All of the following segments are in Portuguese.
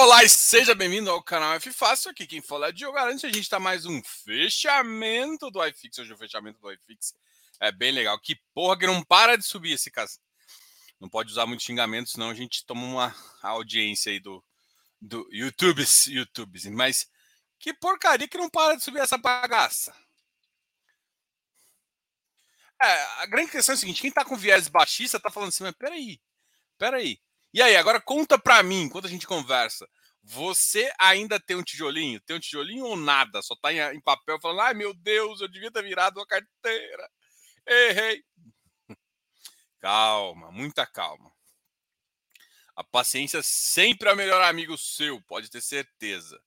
Olá e seja bem-vindo ao canal F Fácil. Aqui quem fala é Diogo Arantes. A gente está mais um fechamento do iFix. Hoje o fechamento do iFix é bem legal. Que porra que não para de subir esse caso. Não pode usar muitos xingamentos, senão a gente toma uma audiência aí do, do YouTube, YouTube. Mas que porcaria que não para de subir essa bagaça. É, a grande questão é a seguinte: quem tá com viés baixista tá falando assim, mas peraí, peraí. E aí, agora conta pra mim, enquanto a gente conversa. Você ainda tem um tijolinho? Tem um tijolinho ou nada? Só tá em, em papel falando, ai meu Deus, eu devia ter virado uma carteira. Errei. Calma, muita calma. A paciência sempre é o melhor amigo seu, pode ter certeza.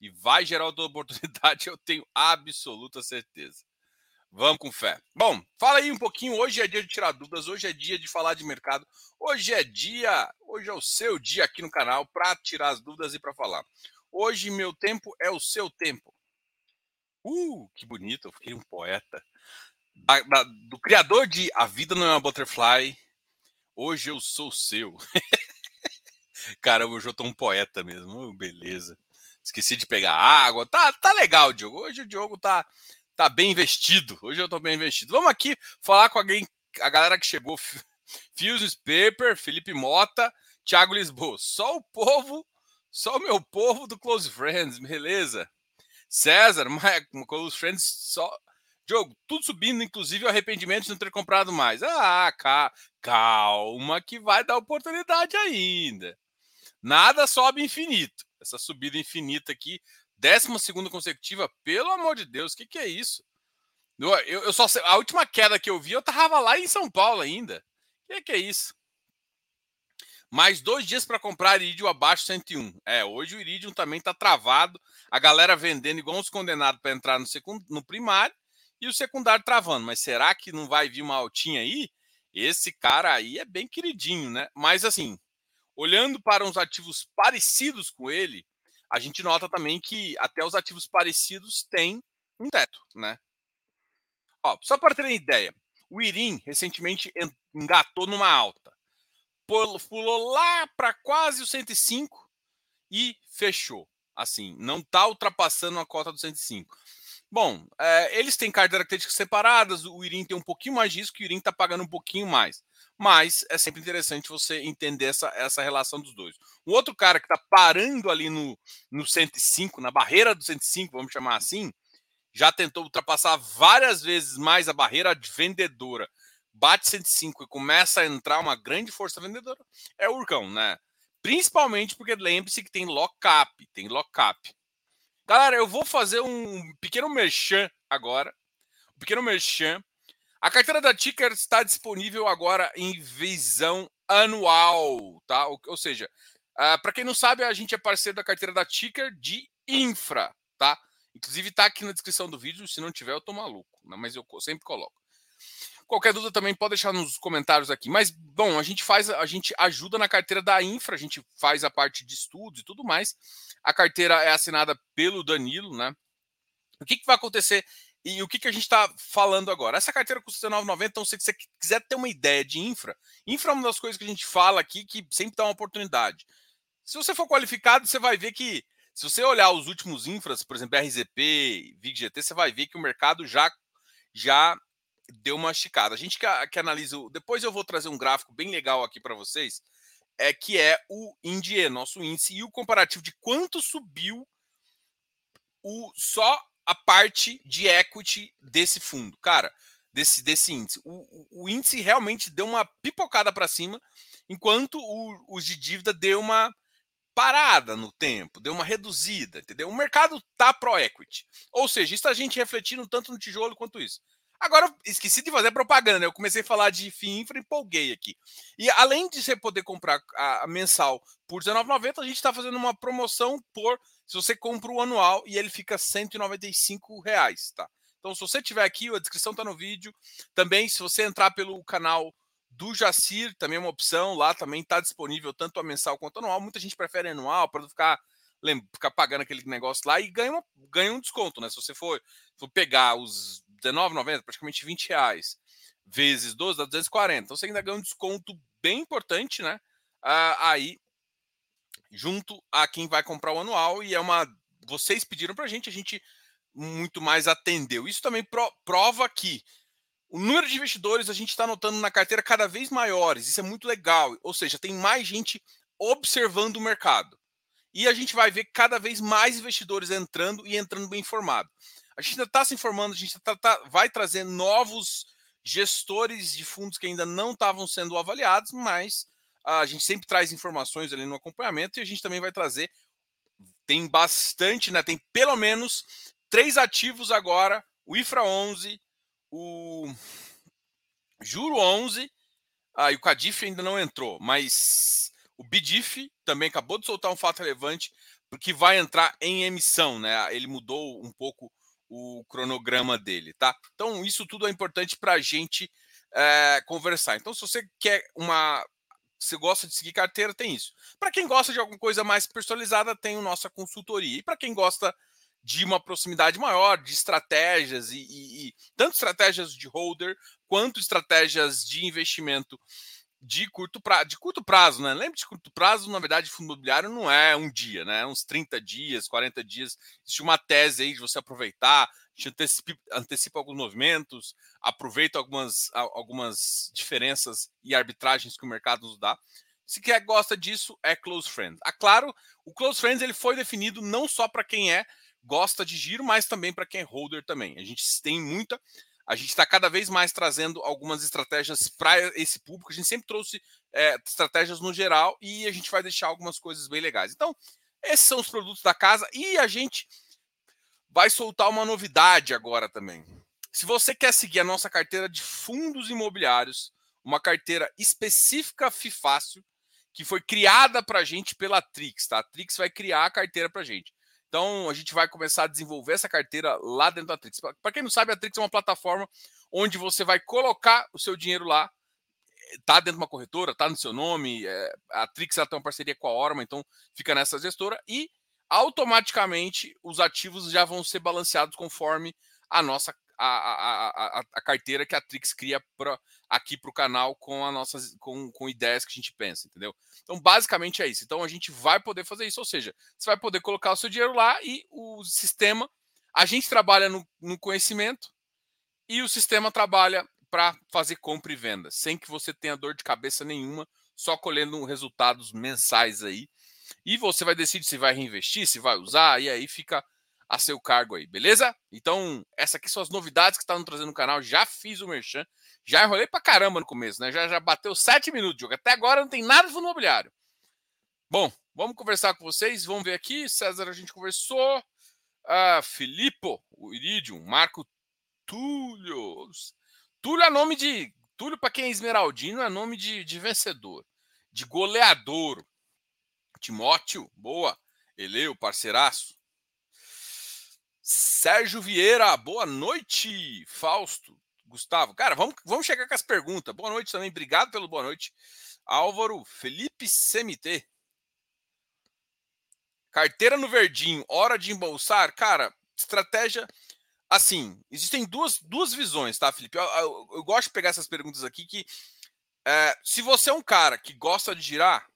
E vai gerar outra oportunidade, eu tenho absoluta certeza. Vamos com fé. Bom, fala aí um pouquinho. Hoje é dia de tirar dúvidas, hoje é dia de falar de mercado. Hoje é dia, hoje é o seu dia aqui no canal para tirar as dúvidas e para falar. Hoje meu tempo é o seu tempo. Uh, que bonito, eu fiquei um poeta. Da, da, do criador de A Vida Não é uma Butterfly, hoje eu sou seu. Caramba, hoje eu tô um poeta mesmo. Uh, beleza. Esqueci de pegar água. Tá, tá legal, Diogo. Hoje o Diogo tá tá bem investido. Hoje eu tô bem investido. Vamos aqui falar com alguém, a galera que chegou. Fuses Paper, Felipe Mota, Thiago Lisboa. Só o povo, só o meu povo do Close Friends, beleza? César, Close Friends, só. Diogo, tudo subindo, inclusive o arrependimento de não ter comprado mais. Ah, calma, que vai dar oportunidade ainda. Nada sobe infinito. Essa subida infinita aqui Décima segunda consecutiva, pelo amor de Deus, o que, que é isso? Eu, eu, só a última queda que eu vi, eu tava lá em São Paulo ainda. O que, que é isso? Mais dois dias para comprar Iridium abaixo 101. É, hoje o Iridium também tá travado. A galera vendendo igual uns condenados para entrar no, secund, no primário e o secundário travando. Mas será que não vai vir uma altinha aí? Esse cara aí é bem queridinho, né? Mas assim, olhando para uns ativos parecidos com ele, a gente nota também que até os ativos parecidos têm um teto, né? Ó, só para terem ideia, o Irim recentemente engatou numa alta, pulou lá para quase o 105 e fechou. Assim, não está ultrapassando a cota do 105. Bom, é, eles têm características separadas, o Irim tem um pouquinho mais de risco, o Irim está pagando um pouquinho mais mas é sempre interessante você entender essa, essa relação dos dois. Um outro cara que está parando ali no, no 105, na barreira do 105, vamos chamar assim, já tentou ultrapassar várias vezes mais a barreira vendedora. Bate 105 e começa a entrar uma grande força vendedora, é o Urcão, né? Principalmente porque lembre-se que tem lockup, tem lockup. Galera, eu vou fazer um pequeno merchan agora, um pequeno merchan a carteira da Ticker está disponível agora em visão anual, tá? Ou, ou seja, uh, ah, para quem não sabe, a gente é parceiro da carteira da Ticker de infra, tá? Inclusive está aqui na descrição do vídeo, se não tiver eu tô maluco, né? mas eu sempre coloco. Qualquer dúvida também pode deixar nos comentários aqui. Mas bom, a gente faz, a gente ajuda na carteira da infra, a gente faz a parte de estudos e tudo mais. A carteira é assinada pelo Danilo, né? O que, que vai acontecer e o que, que a gente está falando agora? Essa carteira custa R$19,90, então se você quiser ter uma ideia de infra, infra é uma das coisas que a gente fala aqui que sempre dá uma oportunidade. Se você for qualificado, você vai ver que, se você olhar os últimos infras, por exemplo, RZP, VIGGT, você vai ver que o mercado já, já deu uma esticada. A gente que, que analisa, depois eu vou trazer um gráfico bem legal aqui para vocês, é que é o INDIE, nosso índice, e o comparativo de quanto subiu o só a parte de equity desse fundo. Cara, desse, desse índice. O, o índice realmente deu uma pipocada para cima, enquanto o, os de dívida deu uma parada no tempo, deu uma reduzida, entendeu? O mercado tá pro equity. Ou seja, isso a gente refletindo tanto no tijolo quanto isso. Agora, esqueci de fazer propaganda? Eu comecei a falar de FII Infra e empolguei aqui. E além de você poder comprar a, mensal por R$19,90, a gente está fazendo uma promoção por se você compra o anual e ele fica 195 reais, tá? Então, se você tiver aqui, a descrição está no vídeo. Também, se você entrar pelo canal do Jacir, também é uma opção. Lá também está disponível tanto a mensal quanto a anual. Muita gente prefere anual para não ficar, ficar pagando aquele negócio lá e ganha, uma, ganha um desconto, né? Se você for, for pegar os R$19,90, praticamente 20 reais, vezes 12, dá 240. Então você ainda ganha um desconto bem importante, né? Ah, aí junto a quem vai comprar o anual e é uma vocês pediram para a gente, a gente muito mais atendeu. Isso também pro, prova que o número de investidores a gente está notando na carteira cada vez maiores. Isso é muito legal. Ou seja, tem mais gente observando o mercado. E a gente vai ver cada vez mais investidores entrando e entrando bem informado. A gente ainda está se informando, a gente tá, tá, vai trazer novos gestores de fundos que ainda não estavam sendo avaliados, mas a gente sempre traz informações ali no acompanhamento e a gente também vai trazer. Tem bastante, né? Tem pelo menos três ativos agora: o IFRA 11, o Juro 11, ah, e o Cadif ainda não entrou, mas o Bidif também acabou de soltar um fato relevante, porque vai entrar em emissão, né? Ele mudou um pouco o cronograma dele, tá? Então, isso tudo é importante para a gente é, conversar. Então, se você quer uma. Se gosta de seguir carteira, tem isso. Para quem gosta de alguma coisa mais personalizada, tem a nossa consultoria. E para quem gosta de uma proximidade maior, de estratégias e, e, e tanto estratégias de holder quanto estratégias de investimento de curto prazo, de curto prazo, né? Lembra de curto prazo, na verdade, fundo imobiliário não é um dia, né? É uns 30 dias, 40 dias. Existe uma tese aí de você aproveitar, gente antecipa, antecipa alguns movimentos, aproveita algumas, algumas diferenças e arbitragens que o mercado nos dá. Se quer gosta disso, é Close Friends. Ah, claro, o Close Friends ele foi definido não só para quem é gosta de giro, mas também para quem é holder também. A gente tem muita a gente está cada vez mais trazendo algumas estratégias para esse público. A gente sempre trouxe é, estratégias no geral e a gente vai deixar algumas coisas bem legais. Então, esses são os produtos da casa e a gente vai soltar uma novidade agora também. Se você quer seguir a nossa carteira de fundos imobiliários, uma carteira específica FIFácil, que foi criada para a gente pela Trix, tá? A Trix vai criar a carteira para a gente. Então, a gente vai começar a desenvolver essa carteira lá dentro da Trix. Para quem não sabe, a Trix é uma plataforma onde você vai colocar o seu dinheiro lá. Tá dentro de uma corretora, tá no seu nome. É, a Trix ela tem uma parceria com a Orma, então fica nessa gestora e automaticamente os ativos já vão ser balanceados conforme a nossa a, a, a, a carteira que a Trix cria pra, aqui para o canal com, a nossas, com, com ideias que a gente pensa, entendeu? Então, basicamente é isso. Então, a gente vai poder fazer isso, ou seja, você vai poder colocar o seu dinheiro lá e o sistema. A gente trabalha no, no conhecimento e o sistema trabalha para fazer compra e venda, sem que você tenha dor de cabeça nenhuma, só colhendo resultados mensais aí. E você vai decidir se vai reinvestir, se vai usar, e aí fica a seu cargo aí, beleza? Então, essas aqui são as novidades que estavam trazendo no canal. Já fiz o merchan, já enrolei pra caramba no começo, né? Já, já bateu sete minutos de jogo. Até agora não tem nada de fundo imobiliário. Bom, vamos conversar com vocês. Vamos ver aqui. César, a gente conversou. Ah, Filippo, o Iridium, Marco Túlio. Túlio é nome de. Túlio, para quem é esmeraldino, é nome de, de vencedor, de goleador. Timóteo, boa. Eleu, parceiraço. Sérgio Vieira, boa noite. Fausto, Gustavo. Cara, vamos, vamos chegar com as perguntas. Boa noite também, obrigado pelo boa noite. Álvaro, Felipe CMT. Carteira no verdinho, hora de embolsar. Cara, estratégia. Assim, existem duas, duas visões, tá, Felipe? Eu, eu, eu gosto de pegar essas perguntas aqui que. É, se você é um cara que gosta de girar,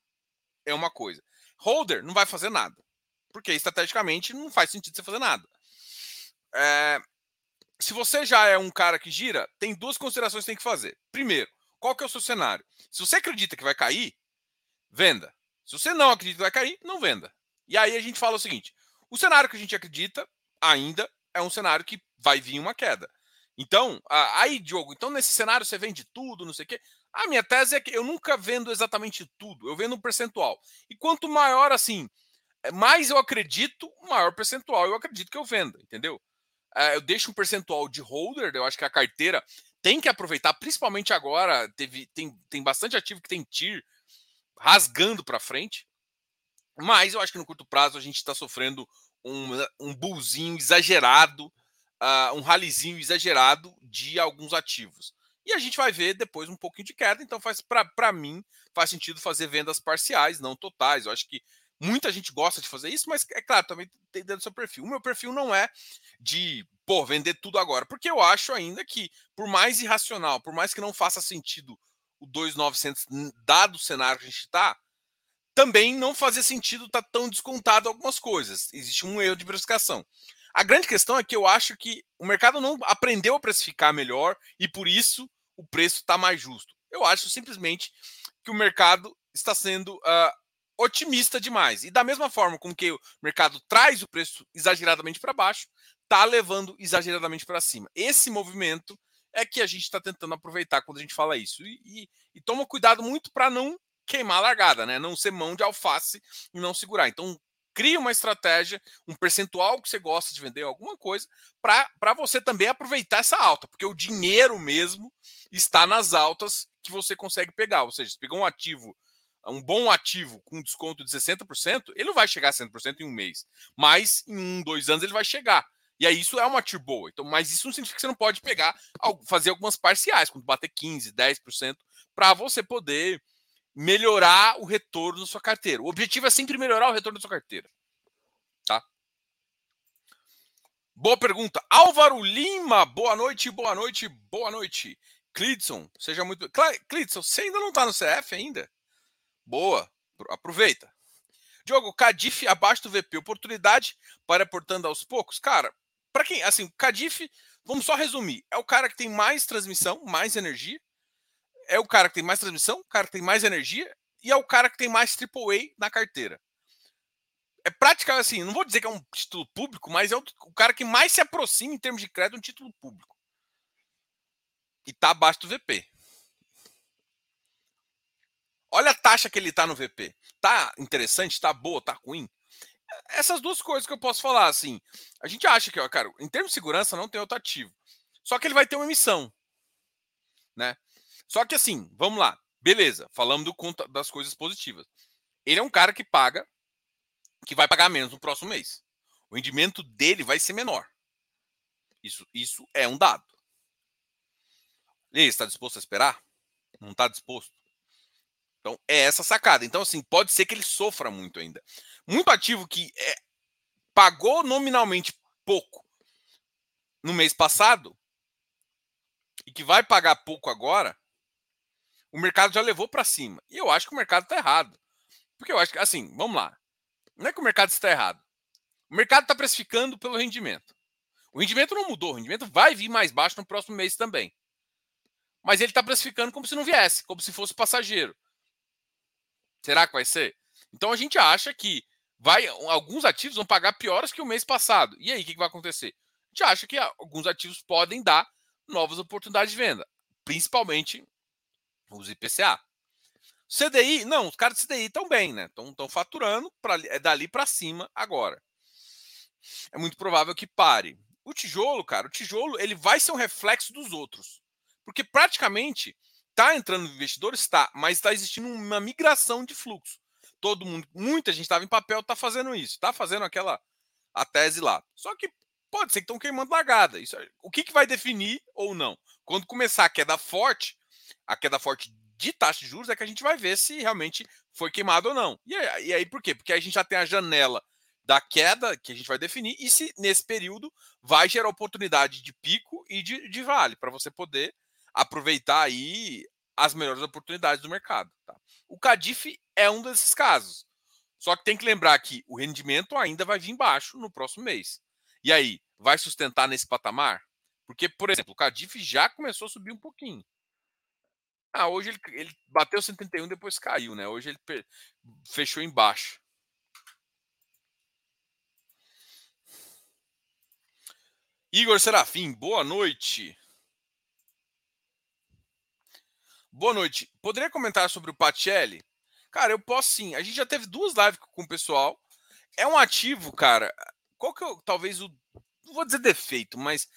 é uma coisa. Holder não vai fazer nada. Porque estrategicamente não faz sentido você fazer nada. É, se você já é um cara que gira, tem duas considerações que tem que fazer. Primeiro, qual que é o seu cenário? Se você acredita que vai cair, venda. Se você não acredita que vai cair, não venda. E aí a gente fala o seguinte: o cenário que a gente acredita ainda é um cenário que vai vir uma queda. Então, aí, Diogo, então nesse cenário você vende tudo, não sei o quê. A minha tese é que eu nunca vendo exatamente tudo, eu vendo um percentual. E quanto maior assim, mais eu acredito, maior percentual eu acredito que eu venda, entendeu? Uh, eu deixo um percentual de holder, eu acho que a carteira tem que aproveitar, principalmente agora, teve, tem, tem bastante ativo que tem TIR rasgando para frente, mas eu acho que no curto prazo a gente está sofrendo um, um bullzinho exagerado, uh, um ralizinho exagerado de alguns ativos. E a gente vai ver depois um pouquinho de queda, então faz para mim faz sentido fazer vendas parciais, não totais. Eu acho que Muita gente gosta de fazer isso, mas é claro, também tem dentro do seu perfil. O meu perfil não é de, pô, vender tudo agora, porque eu acho ainda que, por mais irracional, por mais que não faça sentido o 2,900, dado o cenário que a gente está, também não fazia sentido estar tá tão descontado algumas coisas. Existe um erro de precificação. A grande questão é que eu acho que o mercado não aprendeu a precificar melhor e por isso o preço está mais justo. Eu acho simplesmente que o mercado está sendo uh, otimista demais. E da mesma forma com que o mercado traz o preço exageradamente para baixo, está levando exageradamente para cima. Esse movimento é que a gente está tentando aproveitar quando a gente fala isso. E, e, e toma cuidado muito para não queimar a largada, né? Não ser mão de alface e não segurar. Então, cria uma estratégia, um percentual que você gosta de vender, alguma coisa, para você também aproveitar essa alta, porque o dinheiro mesmo está nas altas que você consegue pegar. Ou seja, se pegar um ativo, um bom ativo com desconto de 60%, ele não vai chegar a 100% em um mês, mas em um, dois anos ele vai chegar. E aí isso é uma ativo boa. Então, mas isso não significa que você não pode pegar, fazer algumas parciais, quando bater 15, 10%, para você poder melhorar o retorno da sua carteira. O objetivo é sempre melhorar o retorno da sua carteira. Tá? Boa pergunta. Álvaro Lima, boa noite, boa noite, boa noite. Clidson, seja muito. Clidson, você ainda não está no CF ainda? Boa, aproveita. Diogo, Cadif abaixo do VP, oportunidade para portando aos poucos? Cara, para quem, assim, Cadif, vamos só resumir, é o cara que tem mais transmissão, mais energia, é o cara que tem mais transmissão, o cara que tem mais energia e é o cara que tem mais AAA na carteira. É praticamente assim, não vou dizer que é um título público, mas é o, cara que mais se aproxima em termos de crédito de um título público. E tá abaixo do VP. Olha a taxa que ele tá no VP. Tá interessante, tá boa, tá ruim. Essas duas coisas que eu posso falar, assim. A gente acha que, ó, cara, em termos de segurança não tem outro ativo. Só que ele vai ter uma emissão, né? Só que assim, vamos lá. Beleza, falamos do, das coisas positivas. Ele é um cara que paga, que vai pagar menos no próximo mês. O rendimento dele vai ser menor. Isso, isso é um dado. E aí, está disposto a esperar? Não está disposto? Então, é essa sacada. Então, assim, pode ser que ele sofra muito ainda. Muito ativo que é, pagou nominalmente pouco no mês passado e que vai pagar pouco agora, o mercado já levou para cima. E eu acho que o mercado está errado. Porque eu acho que, assim, vamos lá. Não é que o mercado está errado. O mercado está precificando pelo rendimento. O rendimento não mudou. O rendimento vai vir mais baixo no próximo mês também. Mas ele está precificando como se não viesse, como se fosse passageiro. Será que vai ser? Então a gente acha que vai, alguns ativos vão pagar piores que o mês passado. E aí, o que, que vai acontecer? A gente acha que alguns ativos podem dar novas oportunidades de venda, principalmente os IPCA. CDI, não, os caras de CDI estão bem, né? Estão faturando, pra, é dali para cima agora. É muito provável que pare. O tijolo, cara, o tijolo ele vai ser um reflexo dos outros. Porque praticamente está entrando investidores, está, mas está existindo uma migração de fluxo. Todo mundo, muita gente estava em papel, está fazendo isso, está fazendo aquela a tese lá. Só que pode ser que estão queimando largada. Isso, o que, que vai definir ou não? Quando começar a queda forte, a queda forte de taxa de juros é que a gente vai ver se realmente foi queimado ou não. E aí, e aí por quê? Porque a gente já tem a janela da queda que a gente vai definir e se nesse período vai gerar oportunidade de pico e de, de vale para você poder aproveitar aí as melhores oportunidades do mercado. Tá? O Cadif é um desses casos. Só que tem que lembrar que o rendimento ainda vai vir baixo no próximo mês. E aí, vai sustentar nesse patamar? Porque, por exemplo, o Cadif já começou a subir um pouquinho. Ah, hoje ele, ele bateu 131 depois caiu, né? Hoje ele fechou embaixo. Igor Serafim, boa noite. Boa noite. Poderia comentar sobre o Patelli? Cara, eu posso sim. A gente já teve duas lives com o pessoal. É um ativo, cara. Qual que é talvez o. Não vou dizer defeito, mas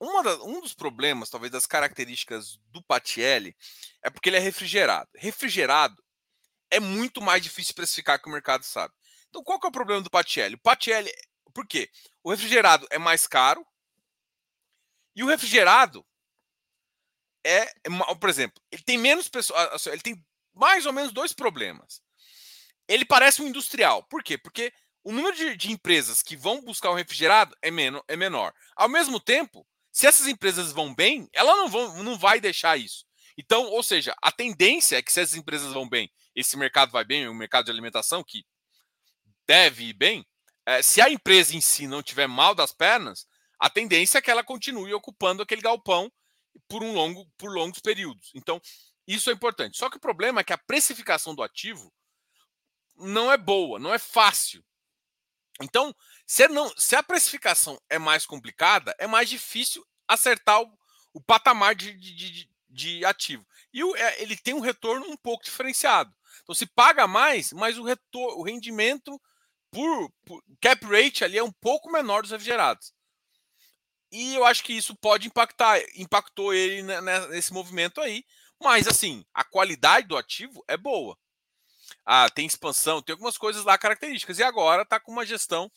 da, um dos problemas, talvez, das características do Patielli é porque ele é refrigerado. Refrigerado é muito mais difícil precificar que o mercado sabe. Então, qual que é o problema do Patielli? O Patielli, por quê? O refrigerado é mais caro e o refrigerado é, por exemplo, ele tem menos pessoas, ele tem mais ou menos dois problemas. Ele parece um industrial. Por quê? Porque o número de, de empresas que vão buscar o refrigerado é, men é menor. Ao mesmo tempo, se essas empresas vão bem, ela não, vão, não vai deixar isso. Então, ou seja, a tendência é que se essas empresas vão bem esse mercado vai bem, o mercado de alimentação, que deve ir bem, é, se a empresa em si não tiver mal das pernas, a tendência é que ela continue ocupando aquele galpão por um longo por longos períodos. Então, isso é importante. Só que o problema é que a precificação do ativo não é boa, não é fácil. Então, se, não, se a precificação é mais complicada, é mais difícil acertar o, o patamar de, de, de, de ativo. E o, é, ele tem um retorno um pouco diferenciado. Então, se paga mais, mas o, retor, o rendimento por, por, cap rate ali é um pouco menor dos refrigerados. E eu acho que isso pode impactar, impactou ele nesse movimento aí. Mas assim, a qualidade do ativo é boa. Ah, tem expansão, tem algumas coisas lá características. E agora está com uma gestão.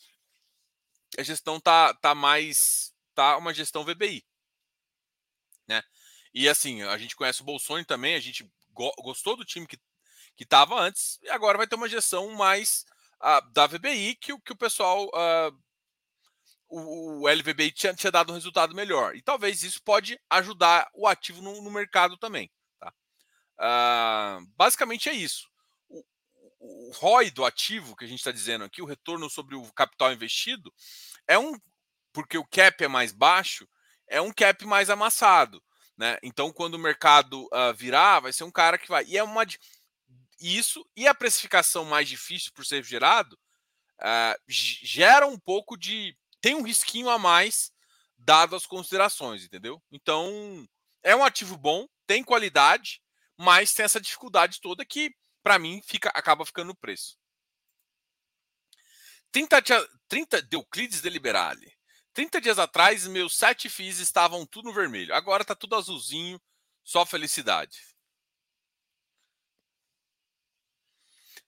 A gestão tá, tá mais. tá uma gestão VBI. Né? E assim, a gente conhece o Bolsonaro também, a gente go gostou do time que que estava antes, e agora vai ter uma gestão mais uh, da VBI que, que o pessoal. Uh, o, o, LVBI tinha, tinha, dado um resultado melhor. E talvez isso pode ajudar o ativo no, no mercado também. Tá? Uh, basicamente é isso. O, o ROI do ativo, que a gente está dizendo aqui, o retorno sobre o capital investido, é um. Porque o cap é mais baixo, é um cap mais amassado. Né? Então, quando o mercado uh, virar, vai ser um cara que vai. E é uma isso e a precificação mais difícil por ser gerado uh, gera um pouco de. Tem um risquinho a mais dado as considerações, entendeu? Então, é um ativo bom, tem qualidade, mas tem essa dificuldade toda que, para mim, fica acaba ficando no preço. 30, 30 Euclides Deliberale. 30 dias atrás, meus sete FIIs estavam tudo no vermelho. Agora tá tudo azulzinho, só felicidade.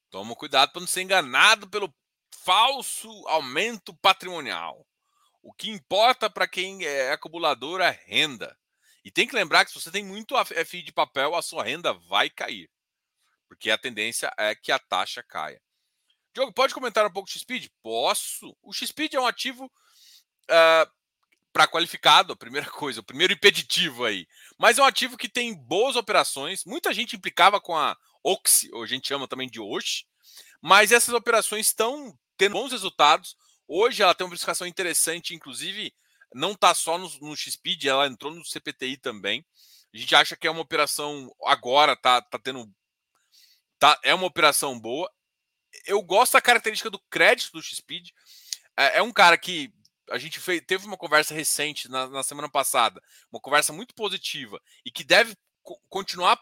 Toma cuidado para não ser enganado pelo falso aumento patrimonial. O que importa para quem é acumulador é renda. E tem que lembrar que se você tem muito FI de papel, a sua renda vai cair. Porque a tendência é que a taxa caia. Diogo, pode comentar um pouco do XPID? Posso. O XPID é um ativo uh, para qualificado, a primeira coisa, o primeiro impeditivo aí. Mas é um ativo que tem boas operações. Muita gente implicava com a Oxy, ou a gente chama também de Osh, mas essas operações estão tendo bons resultados. Hoje ela tem uma precificação interessante, inclusive não está só no, no ela entrou no CPTI também. A gente acha que é uma operação agora, tá, tá tendo. Tá, é uma operação boa. Eu gosto da característica do crédito do XPID. É, é um cara que a gente fez, teve uma conversa recente na, na, semana passada, uma conversa muito positiva e que deve co continuar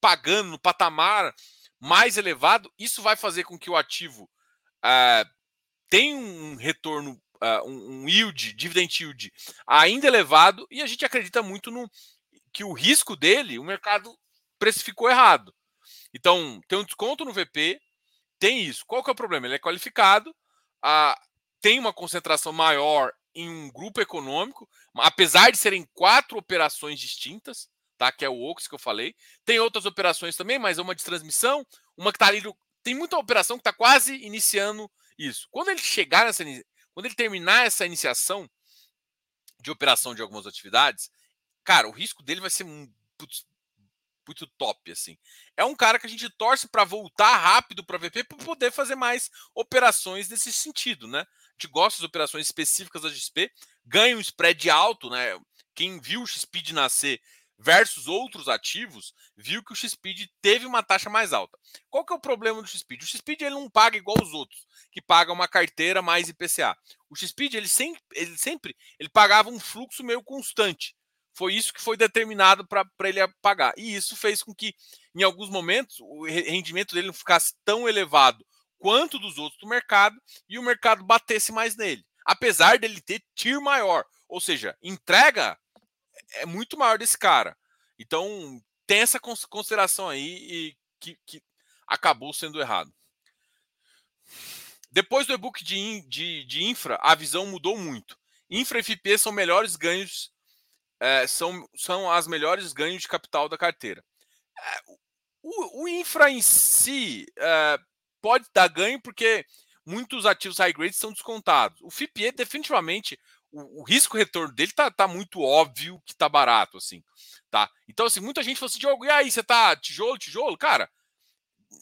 pagando no patamar mais elevado, isso vai fazer com que o ativo uh, tenha um retorno, uh, um, yield, dividend yield ainda elevado, e a gente acredita muito no que o risco dele, o mercado precificou errado. Então, tem um desconto no VP, tem isso. Qual que é o problema? Ele é qualificado, tem uma concentração maior em um grupo econômico, apesar de serem quatro operações distintas, tá? Que é o Ox que eu falei. Tem outras operações também, mas é uma de transmissão, uma que está ali. Tem muita operação que está quase iniciando isso. Quando ele chegar nessa. Quando ele terminar essa iniciação de operação de algumas atividades, cara, o risco dele vai ser putz, muito top, assim. É um cara que a gente torce para voltar rápido para VP para poder fazer mais operações nesse sentido, né? A gente gosta das operações específicas da XP, ganha um spread alto, né? Quem viu o XP nascer versus outros ativos, viu que o XPID teve uma taxa mais alta. Qual que é o problema do XPID? O XPID ele não paga igual os outros, que pagam uma carteira mais IPCA. O XPID ele sempre, ele sempre ele pagava um fluxo meio constante. Foi isso que foi determinado para ele pagar. E isso fez com que, em alguns momentos, o rendimento dele não ficasse tão elevado quanto dos outros do mercado e o mercado batesse mais nele. Apesar dele ter TIR maior, ou seja, entrega é muito maior desse cara. Então, tem essa consideração aí e que, que acabou sendo errado. Depois do e-book de, de, de, infra, a visão mudou muito. Infra e FP são melhores ganhos, é, são, são as melhores ganhos de capital da carteira. É, o, o, infra em si é, pode dar ganho porque muitos ativos high grade são descontados. O FIPE definitivamente o, o risco retorno dele tá, tá muito óbvio que tá barato, assim, tá? Então, assim, muita gente falou assim, Diogo, e aí, você tá tijolo, tijolo? Cara,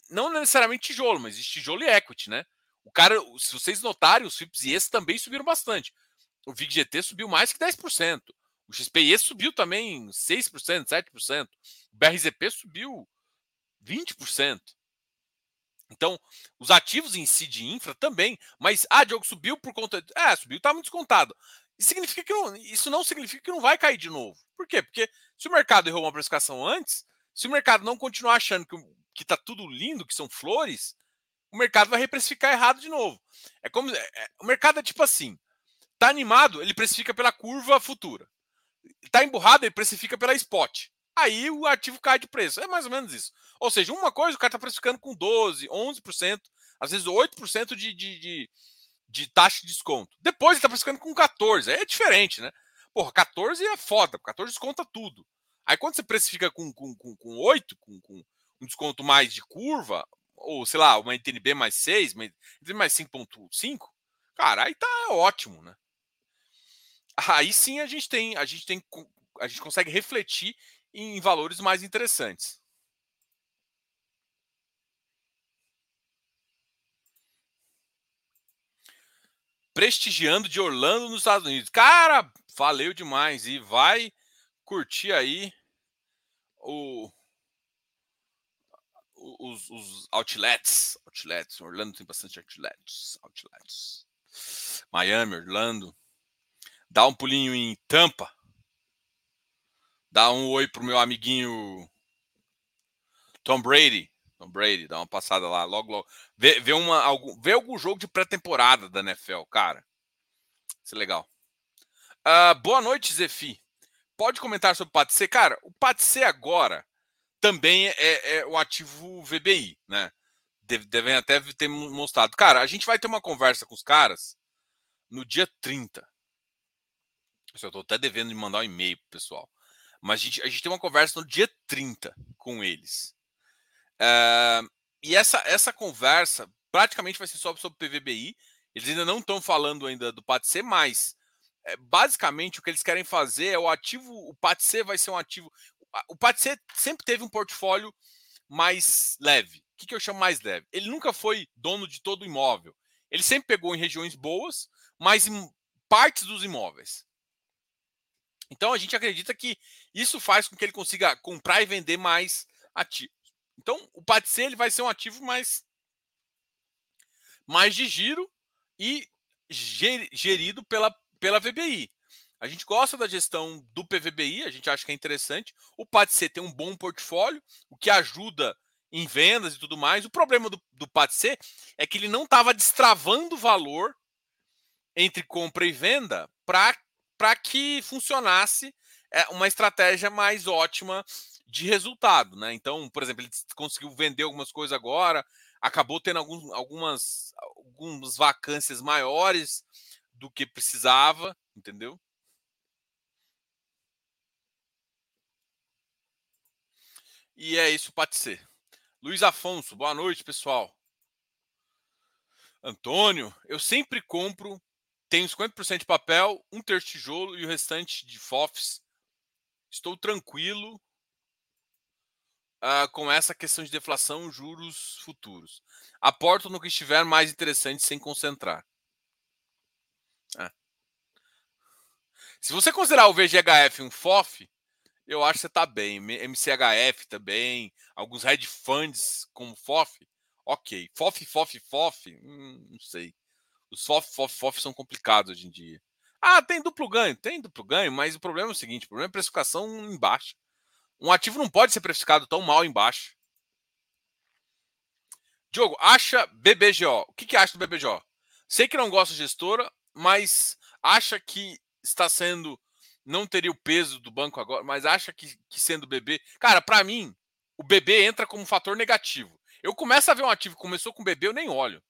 não necessariamente tijolo, mas tijolo e equity, né? O cara, se vocês notarem, os FIPS e esse também subiram bastante. O VIG-GT subiu mais que 10%. O XPI subiu também 6%, 7%. O BRZP subiu 20%. Então, os ativos em si de infra também. Mas, ah, Diogo, subiu por conta. É, subiu, está muito descontado. Significa que não, isso não significa que não vai cair de novo. Por quê? Porque se o mercado errou uma precificação antes, se o mercado não continuar achando que, que tá tudo lindo, que são flores, o mercado vai reprecificar errado de novo. É como. É, é o mercado é tipo assim: tá animado, ele precifica pela curva futura. Tá emburrado, ele precifica pela spot. Aí o ativo cai de preço. É mais ou menos isso. Ou seja, uma coisa o cara está precificando com 12%, 11%, às vezes 8% de, de, de, de taxa de desconto. Depois ele está precificando com 14%. Aí é diferente, né? Porra, 14 é foda, 14 desconta tudo. Aí quando você precifica com, com, com, com 8, com, com um desconto mais de curva, ou sei lá, uma NTNB mais 6, mais 5.5, cara, aí tá ótimo, né? Aí sim a gente tem, a gente tem, a gente consegue refletir em valores mais interessantes. Prestigiando de Orlando nos Estados Unidos. Cara, valeu demais. E vai curtir aí o, os, os outlets. Outlets. Orlando tem bastante outlets. Outlets. Miami, Orlando. Dá um pulinho em Tampa. Dá um oi pro meu amiguinho Tom Brady. Tom Brady, dá uma passada lá, logo, logo. Vê, vê, uma, algum, vê algum jogo de pré-temporada da NFL, cara. Isso é legal. Uh, boa noite, Zefi. Pode comentar sobre o PATC? Cara, o PATC agora também é, é o ativo VBI, né? devem até ter mostrado. Cara, a gente vai ter uma conversa com os caras no dia 30. Eu estou até devendo de mandar um e-mail pro pessoal. Mas a gente, a gente tem uma conversa no dia 30 com eles. E essa, essa conversa praticamente vai ser só sobre PVBI. Eles ainda não estão falando ainda do PATC, mas é, basicamente o que eles querem fazer é o ativo. O PATC vai ser um ativo. O PATC sempre teve um portfólio mais leve. O que, que eu chamo mais leve? Ele nunca foi dono de todo o imóvel. Ele sempre pegou em regiões boas, mas em partes dos imóveis. Então a gente acredita que isso faz com que ele consiga comprar e vender mais ativos. Então o PATC ele vai ser um ativo mais, mais de giro e gerido pela, pela VBI. A gente gosta da gestão do PVBI, a gente acha que é interessante. O PATC tem um bom portfólio, o que ajuda em vendas e tudo mais. O problema do, do PATC é que ele não estava destravando valor entre compra e venda para que funcionasse é, uma estratégia mais ótima de resultado, né? Então, por exemplo, ele conseguiu vender algumas coisas agora, acabou tendo alguns, algumas, algumas vacâncias maiores do que precisava, entendeu? E é isso, pode ser. Luiz Afonso, boa noite, pessoal. Antônio, eu sempre compro tenho 50% de papel, um terço de tijolo e o restante de FOFs. Estou tranquilo uh, com essa questão de deflação, juros futuros. Aporto no que estiver mais interessante sem concentrar. É. Se você considerar o VGHF um FOF, eu acho que você está bem. MCHF também, alguns hedge funds como FOF, ok. FOF, FOF, FOF, hum, não sei. Os FOF, FOF, FOF são complicados hoje em dia. Ah, tem duplo ganho, tem duplo ganho, mas o problema é o seguinte: o problema é precificação em baixa. Um ativo não pode ser precificado tão mal embaixo. Diogo, acha BBGO. O que, que acha do BBGO? Sei que não gosta de gestora, mas acha que está sendo. Não teria o peso do banco agora, mas acha que, que sendo BB. Cara, para mim, o BB entra como um fator negativo. Eu começo a ver um ativo que começou com BB, eu nem olho.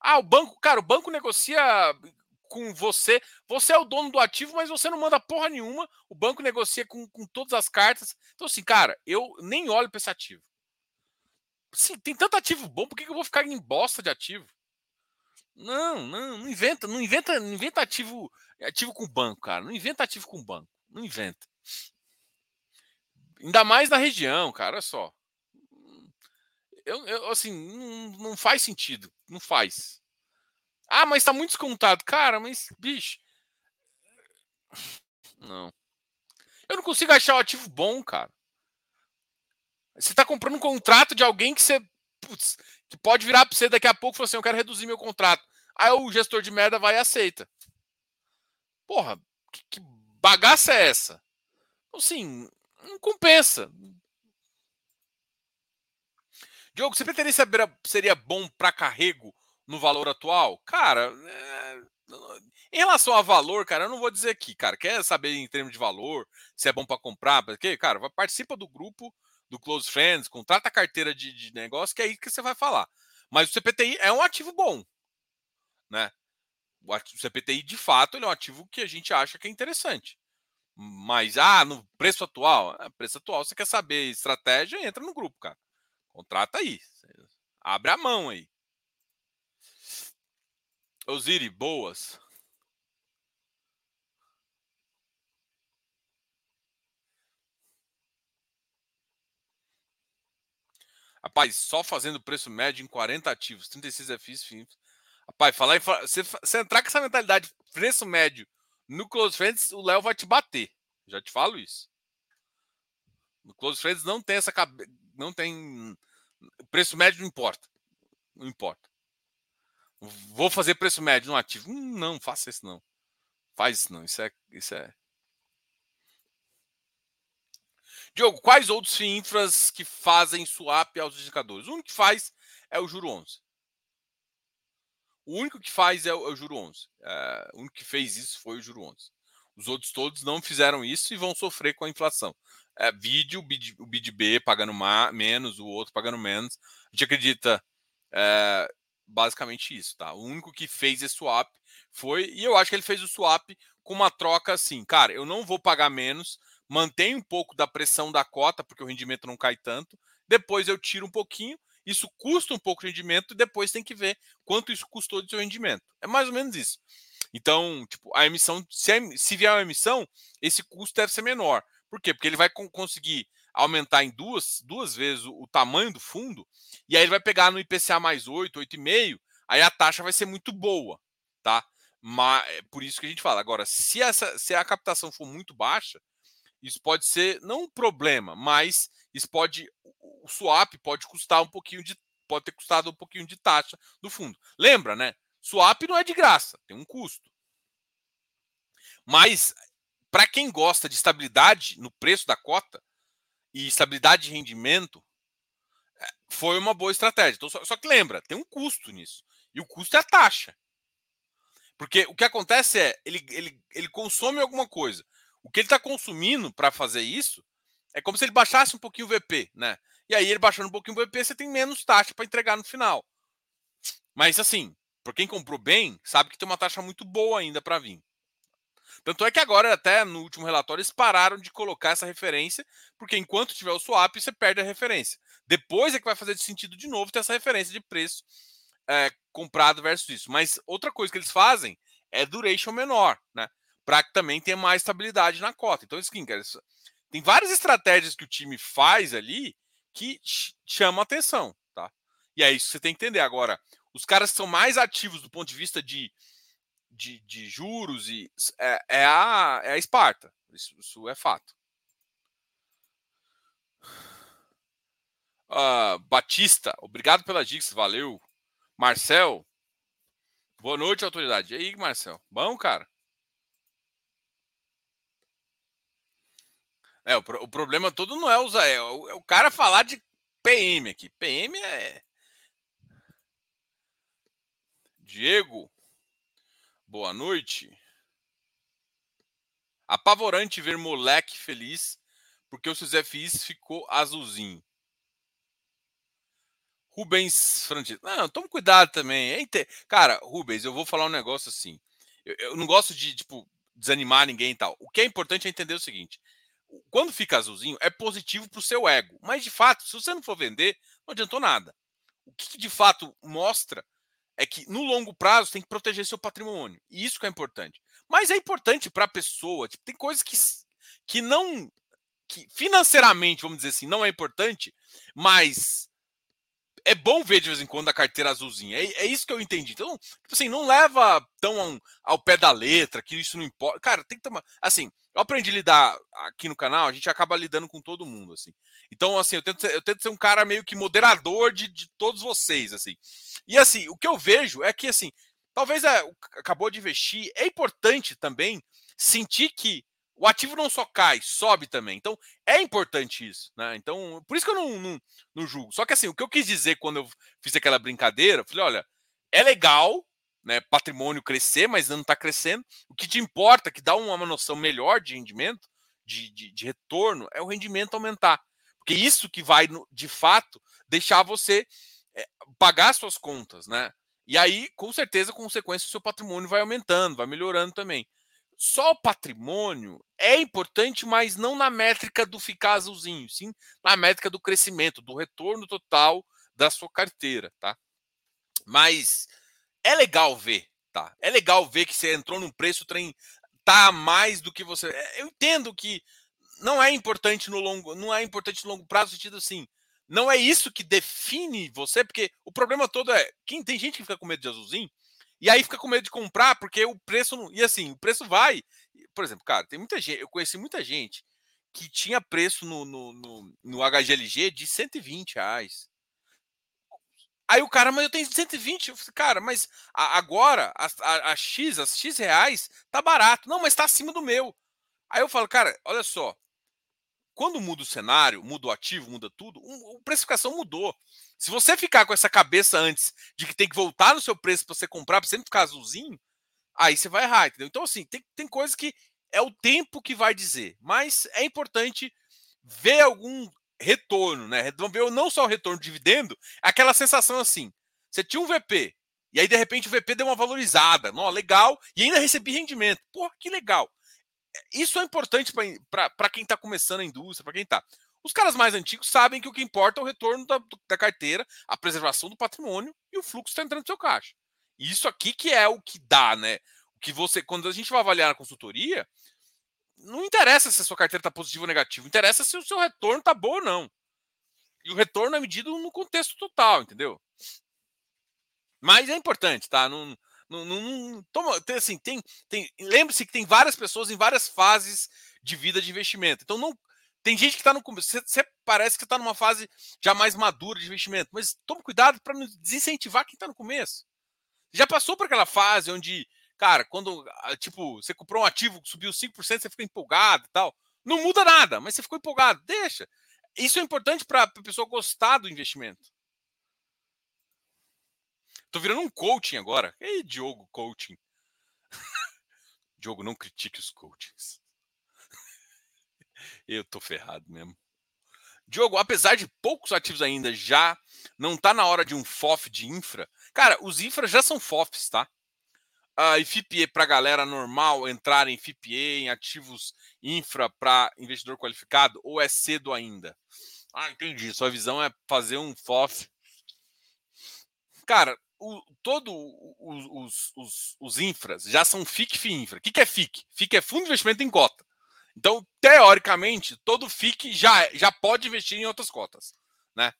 Ah, o banco, cara, o banco negocia com você. Você é o dono do ativo, mas você não manda porra nenhuma. O banco negocia com, com todas as cartas. Então, assim, cara, eu nem olho para esse ativo. Sim, tem tanto ativo bom, por que, que eu vou ficar em bosta de ativo? Não, não, não inventa, não inventa, não inventa ativo, ativo com banco, cara. Não inventa ativo com banco. Não inventa. Ainda mais na região, cara, olha só. eu, eu assim, não, não faz sentido. Não faz. Ah, mas tá muito descontado. Cara, mas, bicho. Não. Eu não consigo achar o ativo bom, cara. Você tá comprando um contrato de alguém que você. Putz, que pode virar para você daqui a pouco e falar assim: eu quero reduzir meu contrato. Aí o gestor de merda vai e aceita. Porra, que, que bagaça é essa? Assim, não compensa. Diogo, você pretendia saber seria bom para carrego no valor atual? Cara, é... em relação a valor, cara, eu não vou dizer aqui, cara. Quer saber em termos de valor, se é bom para comprar? Porque, cara, participa do grupo do Close Friends, contrata a carteira de, de negócio, que é aí que você vai falar. Mas o CPTI é um ativo bom, né? O CPTI, de fato, ele é um ativo que a gente acha que é interessante. Mas, ah, no preço atual, é, preço atual, você quer saber estratégia, entra no grupo, cara. Contrata aí. Abre a mão aí. Osiri, boas. Rapaz, só fazendo preço médio em 40 ativos, 36 FIs, FIs. Rapaz, falar em, você, você entrar com essa mentalidade preço médio no Close Friends, o Léo vai te bater. Já te falo isso. No Close Friends não tem essa não tem preço médio não importa. Não importa. Vou fazer preço médio no ativo. Hum, não, faça isso não. Faz isso não. Isso é isso é Diogo, quais outros infras que fazem swap aos indicadores? O único que faz é o juro 11. O único que faz é o, é o juro 11. É, o único que fez isso foi o juro 11. Os outros todos não fizeram isso e vão sofrer com a inflação. É, vídeo, o BidB pagando menos, o outro pagando menos. A gente acredita é, basicamente isso, tá? O único que fez esse swap foi, e eu acho que ele fez o swap com uma troca assim, cara, eu não vou pagar menos, mantém um pouco da pressão da cota, porque o rendimento não cai tanto. Depois eu tiro um pouquinho, isso custa um pouco de rendimento, e depois tem que ver quanto isso custou de seu rendimento. É mais ou menos isso. Então, tipo, a emissão, se, se vier uma emissão, esse custo deve ser menor. Por quê? Porque ele vai conseguir aumentar em duas, duas vezes o, o, tamanho do fundo, e aí ele vai pegar no IPCA mais 8, 8,5, aí a taxa vai ser muito boa, tá? Mas, é por isso que a gente fala. Agora, se, essa, se a captação for muito baixa, isso pode ser não um problema, mas isso pode o swap pode custar um pouquinho de pode ter custado um pouquinho de taxa do fundo. Lembra, né? Swap não é de graça, tem um custo. Mas para quem gosta de estabilidade no preço da cota e estabilidade de rendimento, é, foi uma boa estratégia. Então, só, só que lembra, tem um custo nisso. E o custo é a taxa. Porque o que acontece é, ele, ele, ele consome alguma coisa. O que ele está consumindo para fazer isso é como se ele baixasse um pouquinho o VP, né? E aí ele baixando um pouquinho o VP, você tem menos taxa para entregar no final. Mas assim, para quem comprou bem, sabe que tem uma taxa muito boa ainda para vir. Tanto é que agora, até no último relatório, eles pararam de colocar essa referência, porque enquanto tiver o swap, você perde a referência. Depois é que vai fazer sentido de novo ter essa referência de preço é, comprado versus isso. Mas outra coisa que eles fazem é duration menor, né? para que também tenha mais estabilidade na cota. Então, assim, cara, tem várias estratégias que o time faz ali que chamam atenção, tá? E é isso que você tem que entender. Agora, os caras que são mais ativos do ponto de vista de, de, de juros e é, é, a, é a Esparta. Isso, isso é fato. Uh, Batista, obrigado pela dicas, valeu. Marcel, boa noite, autoridade. E aí, Marcel? Bom, cara? É, o, o, problema todo não é usar, é é o cara falar de PM aqui. PM é. Diego, boa noite. Apavorante ver moleque feliz porque o seu FIs ficou azulzinho. Rubens Francisco. Não, toma cuidado também. É. Cara, Rubens, eu vou falar um negócio assim. Eu, eu, não gosto de, tipo, desanimar ninguém e tal. O que é importante é entender o seguinte: quando fica azulzinho, é positivo para o seu ego. Mas, de fato, se você não for vender, não adiantou nada. O que de fato mostra é que no longo prazo tem que proteger seu patrimônio. E isso que é importante. Mas é importante para a pessoa. Tipo, tem coisas que, que não. que financeiramente, vamos dizer assim, não é importante, mas é bom ver de vez em quando a carteira azulzinha. É, é isso que eu entendi. Então, tipo assim, não leva tão ao pé da letra, que isso não importa. Cara, tem que tomar. Assim, eu aprendi a lidar aqui no canal, a gente acaba lidando com todo mundo, assim. Então, assim, eu tento ser, eu tento ser um cara meio que moderador de, de todos vocês, assim. E assim, o que eu vejo é que, assim, talvez é, acabou de investir, é importante também sentir que o ativo não só cai, sobe também. Então, é importante isso, né? Então, por isso que eu não, não, não julgo. Só que assim, o que eu quis dizer quando eu fiz aquela brincadeira, falei, olha, é legal, né, patrimônio crescer, mas não está crescendo. O que te importa, que dá uma noção melhor de rendimento, de, de, de retorno, é o rendimento aumentar. Porque isso que vai, de fato, deixar você é, pagar suas contas, né? E aí, com certeza, consequência, o seu patrimônio vai aumentando, vai melhorando também. Só o patrimônio é importante, mas não na métrica do ficar azulzinho, sim na métrica do crescimento, do retorno total da sua carteira, tá? Mas é legal ver, tá? É legal ver que você entrou num preço, o trem tá mais do que você. É, eu entendo que não é importante no longo, não é importante no longo prazo, no sentido assim, não é isso que define você, porque o problema todo é quem tem gente que fica com medo de azulzinho e aí fica com medo de comprar, porque o preço não. E assim, o preço vai. Por exemplo, cara, tem muita gente. Eu conheci muita gente que tinha preço no, no, no, no HGLG de 120 reais. Aí o cara, mas eu tenho 120. Eu falei, cara, mas a, agora a, a, a, X, as X reais, tá barato. Não, mas tá acima do meu. Aí eu falo, cara, olha só. Quando muda o cenário, muda o ativo, muda tudo, a precificação mudou. Se você ficar com essa cabeça antes de que tem que voltar no seu preço para você comprar, para sempre ficar azulzinho, aí você vai errar, entendeu? Então, assim, tem, tem coisas que é o tempo que vai dizer, mas é importante ver algum retorno, né? Ver não só o retorno de dividendo, aquela sensação assim: você tinha um VP, e aí de repente o VP deu uma valorizada, não, legal, e ainda recebi rendimento. Porra, que legal. Isso é importante para quem está começando a indústria, para quem está. Os caras mais antigos sabem que o que importa é o retorno da, da carteira, a preservação do patrimônio e o fluxo está entrando no seu caixa. Isso aqui que é o que dá, né? O que você, quando a gente vai avaliar na consultoria, não interessa se a sua carteira está positiva ou negativa, interessa se o seu retorno está bom ou não. E o retorno é medido no contexto total, entendeu? Mas é importante, tá? Não, não, não, não toma, tem, assim, tem, tem, lembre-se que tem várias pessoas em várias fases de vida de investimento. Então não tem gente que está no começo. Você parece que está numa fase já mais madura de investimento, mas tome cuidado para não desincentivar quem está no começo. Já passou por aquela fase onde, cara, quando ah, tipo, você comprou um ativo que subiu 5%, você fica empolgado e tal. Não muda nada, mas você ficou empolgado. Deixa. Isso é importante para a pessoa gostar do investimento. Tô virando um coaching agora. Ei, Diogo, coaching. Diogo, não critique os coachings. Eu tô ferrado mesmo. Diogo, apesar de poucos ativos ainda, já não tá na hora de um FOF de infra? Cara, os infra já são FOFs, tá? Uh, e FIPE para galera normal entrar em FIPE, em ativos infra para investidor qualificado, ou é cedo ainda? Ah, entendi. Sua visão é fazer um FOF. Cara, o, todo os, os, os, infras já são FIC FI infra. O que, que é FIC? FIC é fundo de investimento em cota. Então, teoricamente, todo FIC já, já pode investir em outras cotas, né?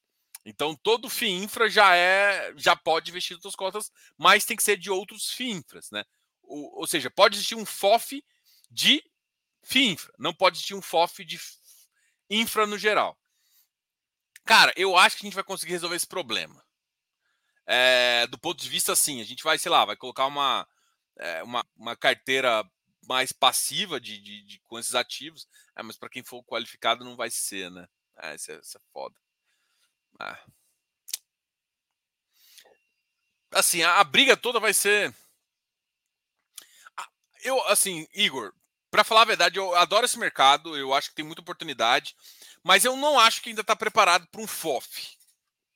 Então, todo FIINFRA já é já pode investir em outras cotas, mas tem que ser de outros FIINFRAs, né? O, ou seja, pode existir um FOF de FIINFRA, não pode existir um FOF de infra no geral. Cara, eu acho que a gente vai conseguir resolver esse problema. É, do ponto de vista assim, a gente vai, sei lá, vai colocar uma, é, uma, uma carteira mais passiva de, de, de com esses ativos. É, mas para quem for qualificado não vai ser, né? É, isso, é, isso é foda. É. Assim, a, a, briga toda vai ser. Eu, assim, Igor, para falar a verdade, eu adoro esse mercado, eu acho que tem muita oportunidade, mas eu não acho que ainda está preparado para um FOF.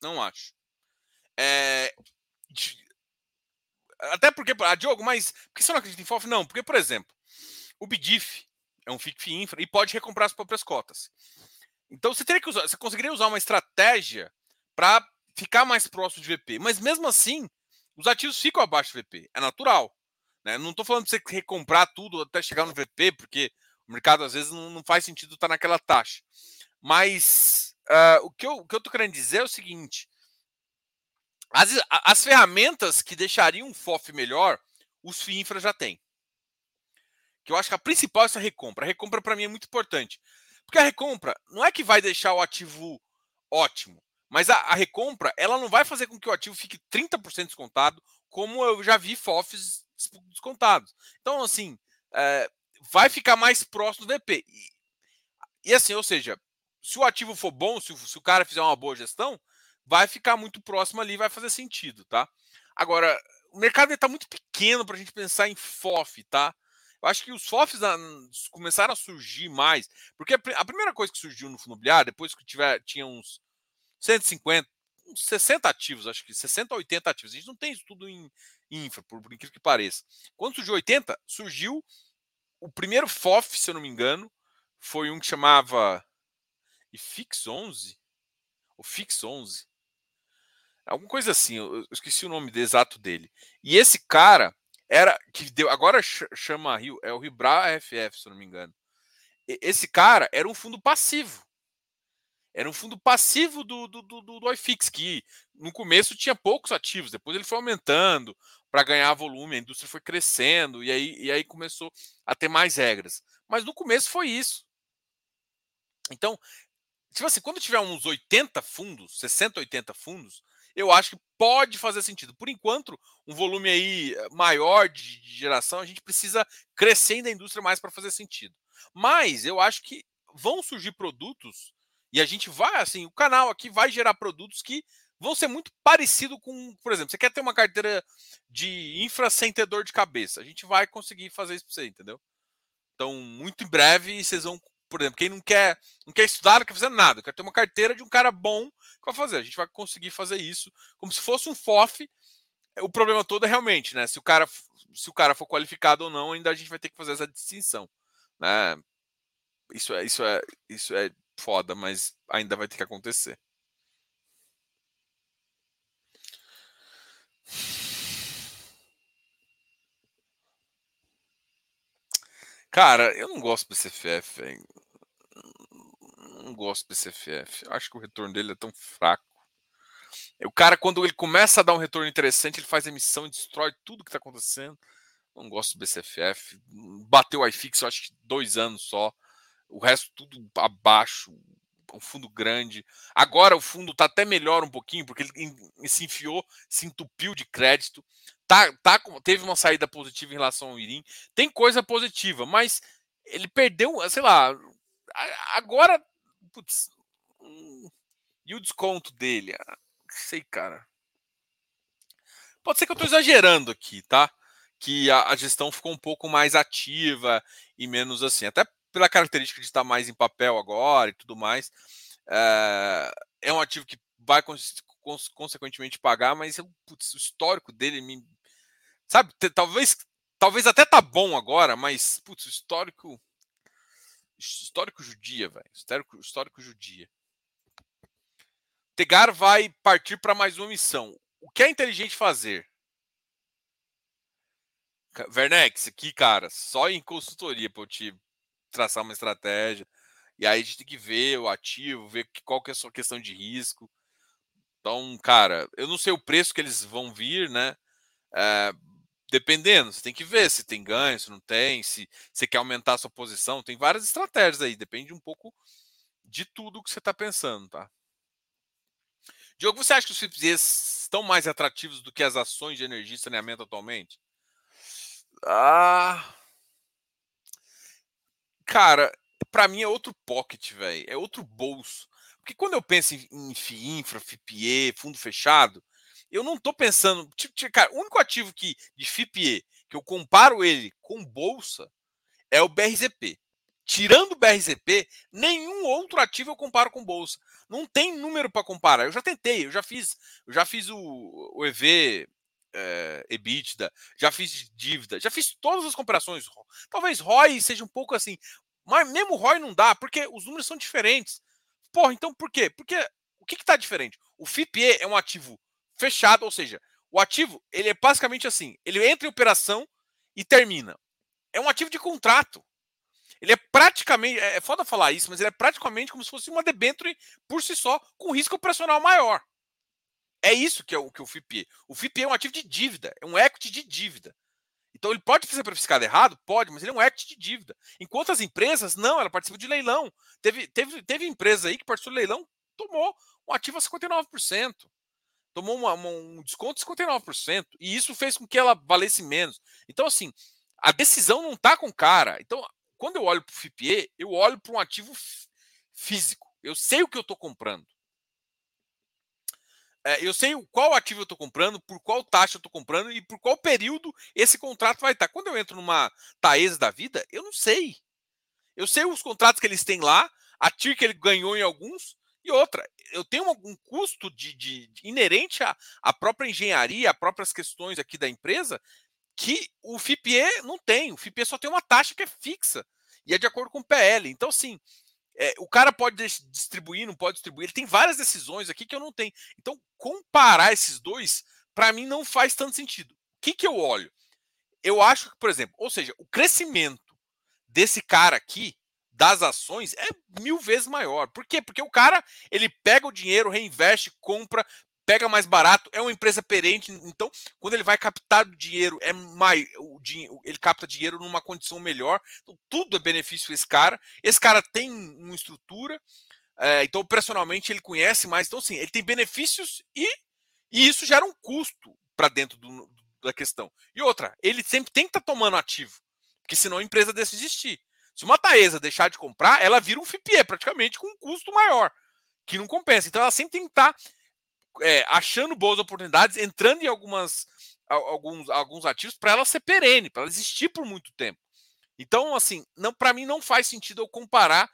Não acho. É, até porque, ah, Diogo, mas por que você não acredita em FOF? Não, porque, por exemplo, o BDIF é um FICF infra e pode recomprar as próprias cotas. Então você teria que usar, você conseguiria usar uma estratégia para ficar mais próximo de VP, mas mesmo assim, os ativos ficam abaixo do VP, é natural. Né? Não estou falando para você recomprar tudo até chegar no VP, porque o mercado às vezes não, não faz sentido estar tá naquela taxa. Mas uh, o que eu estou querendo dizer é o seguinte: As, as ferramentas que deixariam um FOF melhor, os FII Infra já tem. Que eu acho que a principal é essa recompra. A recompra para mim é muito importante. Porque a recompra não é que vai deixar o ativo ótimo, mas a, a recompra ela não vai fazer com que o ativo fique 30% descontado, como eu já vi FOFs descontados. Então, assim, é, vai ficar mais próximo do DP. E, e, assim, ou seja, se o ativo for bom, se, se o cara fizer uma boa gestão, vai ficar muito próximo ali, vai fazer sentido, tá? Agora, o mercado está muito pequeno para a gente pensar em FOF, tá? Eu acho que os FOFs começaram a surgir mais, porque a primeira coisa que surgiu no fundo imobiliário, depois que tiver, tinha uns 150, uns 60 ativos, acho que 60 a 80 ativos. A gente não tem isso tudo em infra, por, por incrível que pareça. Quando surgiu 80, surgiu o primeiro FOF, se eu não me engano, foi um que chamava IFIX 11? O FIX 11? Alguma coisa assim, eu esqueci o nome exato dele. E esse cara era que deu, agora chama Rio, é o Ribra FF, se eu não me engano. Esse cara era um fundo passivo. Era um fundo passivo do, do, do, do iFix, que no começo tinha poucos ativos, depois ele foi aumentando para ganhar volume, a indústria foi crescendo, e aí, e aí começou a ter mais regras. Mas no começo foi isso. Então, tipo assim, quando tiver uns 80 fundos, 60, 80 fundos, eu acho que pode fazer sentido. Por enquanto, um volume aí eh, maior de, geração, a gente precisa crescer ainda a indústria mais para fazer sentido. Mas eu acho que vão surgir produtos e a gente vai, assim, o canal aqui vai gerar produtos que vão ser muito parecidos com, por exemplo, você quer ter uma carteira de infra sem ter dor de cabeça. A gente vai conseguir fazer isso para você, entendeu? Então, muito em breve, vocês vão por exemplo, quem não quer, não quer estudar, não quer fazer nada, quer ter uma carteira de um cara bom que vai fazer. A gente vai conseguir fazer isso como se fosse um FOF. O problema todo é realmente, né? Se o cara, se o cara for qualificado ou não, ainda a gente vai ter que fazer essa distinção, né? Isso é, isso é, isso é foda, mas ainda vai ter que acontecer. Cara, eu não gosto do BCFF, velho. Não gosto do BCFF. Acho que o retorno dele é tão fraco. O cara, quando ele começa a dar um retorno interessante, ele faz emissão e destrói tudo que está acontecendo. Não gosto do BCFF. Bateu o iFix, eu acho que dois anos só. O resto tudo abaixo. Um fundo grande. Agora o fundo está até melhor um pouquinho, porque ele se enfiou, se entupiu de crédito tá, tá, teve uma saída positiva em relação ao Irim. Tem coisa positiva, mas ele perdeu, sei lá. Agora. Putz, hum, e o desconto dele? Ah, sei, cara. Pode ser que eu estou exagerando aqui, tá? Que a, a, gestão ficou um pouco mais ativa e menos assim. Até pela característica de estar mais em papel agora e tudo mais. É, é um ativo que vai consequentemente pagar, mas putz, o histórico dele me, Sabe, talvez, talvez até tá bom agora, mas, putz, histórico. Histórico judia, velho. Histórico, histórico judia. Tegar vai partir para mais uma missão. O que é inteligente fazer? Vernex, aqui, cara, só em consultoria para eu te traçar uma estratégia. E aí a gente tem que ver o ativo, ver qual que é a sua questão de risco. Então, cara, eu não sei o preço que eles vão vir, né? É, dependendo, você tem que ver se tem ganho, se não tem, se você quer aumentar a sua posição, tem várias estratégias aí, depende um pouco de tudo que você está pensando, tá? Diogo, você acha que os FIPS estão mais atrativos do que as ações de energia e saneamento atualmente? Ah. Cara, para mim é outro pocket, velho. É outro bolso. Porque quando eu penso em, em FIINFRA, FIPE, fundo fechado, eu não estou pensando. Tipo, cara, o único ativo que, de FIPE que eu comparo ele com bolsa é o BRZP. Tirando o BRZP, nenhum outro ativo eu comparo com bolsa. Não tem número para comparar. Eu já tentei, eu já fiz, eu já fiz o, o EV é, EBITDA, já fiz dívida, já fiz todas as comparações. Talvez ROI seja um pouco assim, mas mesmo ROI não dá, porque os números são diferentes. Porra, então por quê? Porque o que está diferente? O FIPE é um ativo fechado, ou seja, o ativo ele é basicamente assim, ele entra em operação e termina. É um ativo de contrato. Ele é praticamente, é, é foda falar isso, mas ele é praticamente como se fosse uma debenture por si só, com risco operacional maior. É isso que é o que o FIPE. O FIPE é um ativo de dívida, é um equity de dívida. Então ele pode ser precificado errado? Pode, mas ele é um equity de dívida. Enquanto as empresas, não, ela participa de leilão. Teve, teve, teve empresa aí que participou de leilão, tomou um ativo a 59%. Tomou uma, uma, um desconto de 59%. E isso fez com que ela valesse menos. Então, assim, a decisão não está com o cara. Então, quando eu olho para o FIPE, eu olho para um ativo físico. Eu sei o que eu estou comprando. É, eu sei qual ativo eu estou comprando, por qual taxa eu estou comprando e por qual período esse contrato vai estar. Quando eu entro numa Taesa da vida, eu não sei. Eu sei os contratos que eles têm lá, a TIR que ele ganhou em alguns, e outra, eu tenho um custo de, de, de inerente à, à, própria engenharia, às próprias questões aqui da empresa, que o FIPE não tem. O FIPE só tem uma taxa que é fixa e é de acordo com o PL. Então, assim, é, o cara pode distribuir, não pode distribuir. Ele tem várias decisões aqui que eu não tenho. Então, comparar esses dois, para mim, não faz tanto sentido. O que, que eu olho? Eu acho que, por exemplo, ou seja, o crescimento desse cara aqui, das ações, é mil vezes maior. Por quê? Porque o cara, ele pega o dinheiro, reinveste, compra, pega mais barato, é uma empresa perente, então quando ele vai captar dinheiro, é mais, ele capta dinheiro numa condição melhor, então tudo é benefício esse cara. Esse cara tem uma estrutura, é, então operacionalmente ele conhece mais, então sim, ele tem benefícios e, e isso gera um custo para dentro do, da questão. E outra, ele sempre tem que estar tá tomando ativo, porque senão a empresa deixa de existir. Se uma Taesa deixar de comprar, ela vira um FIPE praticamente com um custo maior, que não compensa. Então ela sempre tem que estar é, achando boas oportunidades, entrando em algumas, alguns, alguns ativos para ela ser perene, para ela existir por muito tempo. Então, assim, não para mim não faz sentido eu comparar.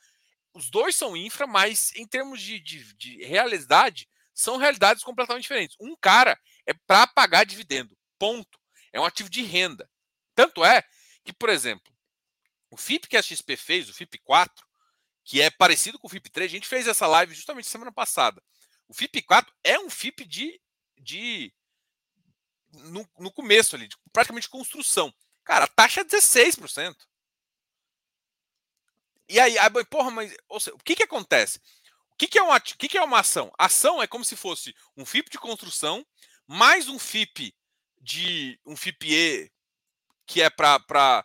Os dois são infra, mas em termos de, de, de realidade, são realidades completamente diferentes. Um cara é para pagar dividendo, ponto. É um ativo de renda. Tanto é que, por exemplo, o FIP que a XP fez, o FIP 4, que é parecido com o FIP 3, a gente fez essa live justamente semana passada. O FIP4 é um FIP de. de no, no começo ali, de praticamente construção. Cara, a taxa é 16%. E aí, aí porra, mas seja, o que, que acontece? O que, que, é uma, o que, que é uma ação? Ação é como se fosse um FIP de construção, mais um FIP de um FIPE que é para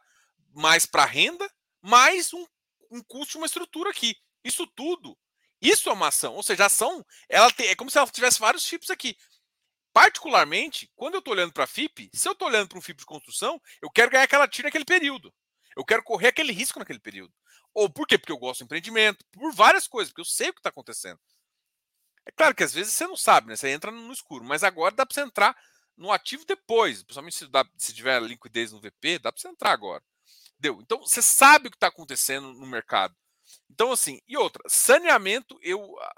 mais para renda, mais um, um custo uma estrutura aqui. Isso tudo isso é uma ação. Ou seja, a ação ela tem, é como se ela tivesse vários FIPs aqui. Particularmente, quando eu estou olhando para FIP, se eu estou olhando para um FIP de construção, eu quero ganhar aquela tira naquele período. Eu quero correr aquele risco naquele período. Ou por quê? Porque eu gosto do empreendimento, por várias coisas, porque eu sei o que está acontecendo. É claro que às vezes você não sabe, né? Você entra no escuro, mas agora dá para você entrar no ativo depois. Principalmente se, dá, se tiver liquidez no VP, dá para você entrar agora. Deu? Então você sabe o que está acontecendo no mercado. Então, assim, e outra, saneamento, eu. Ah,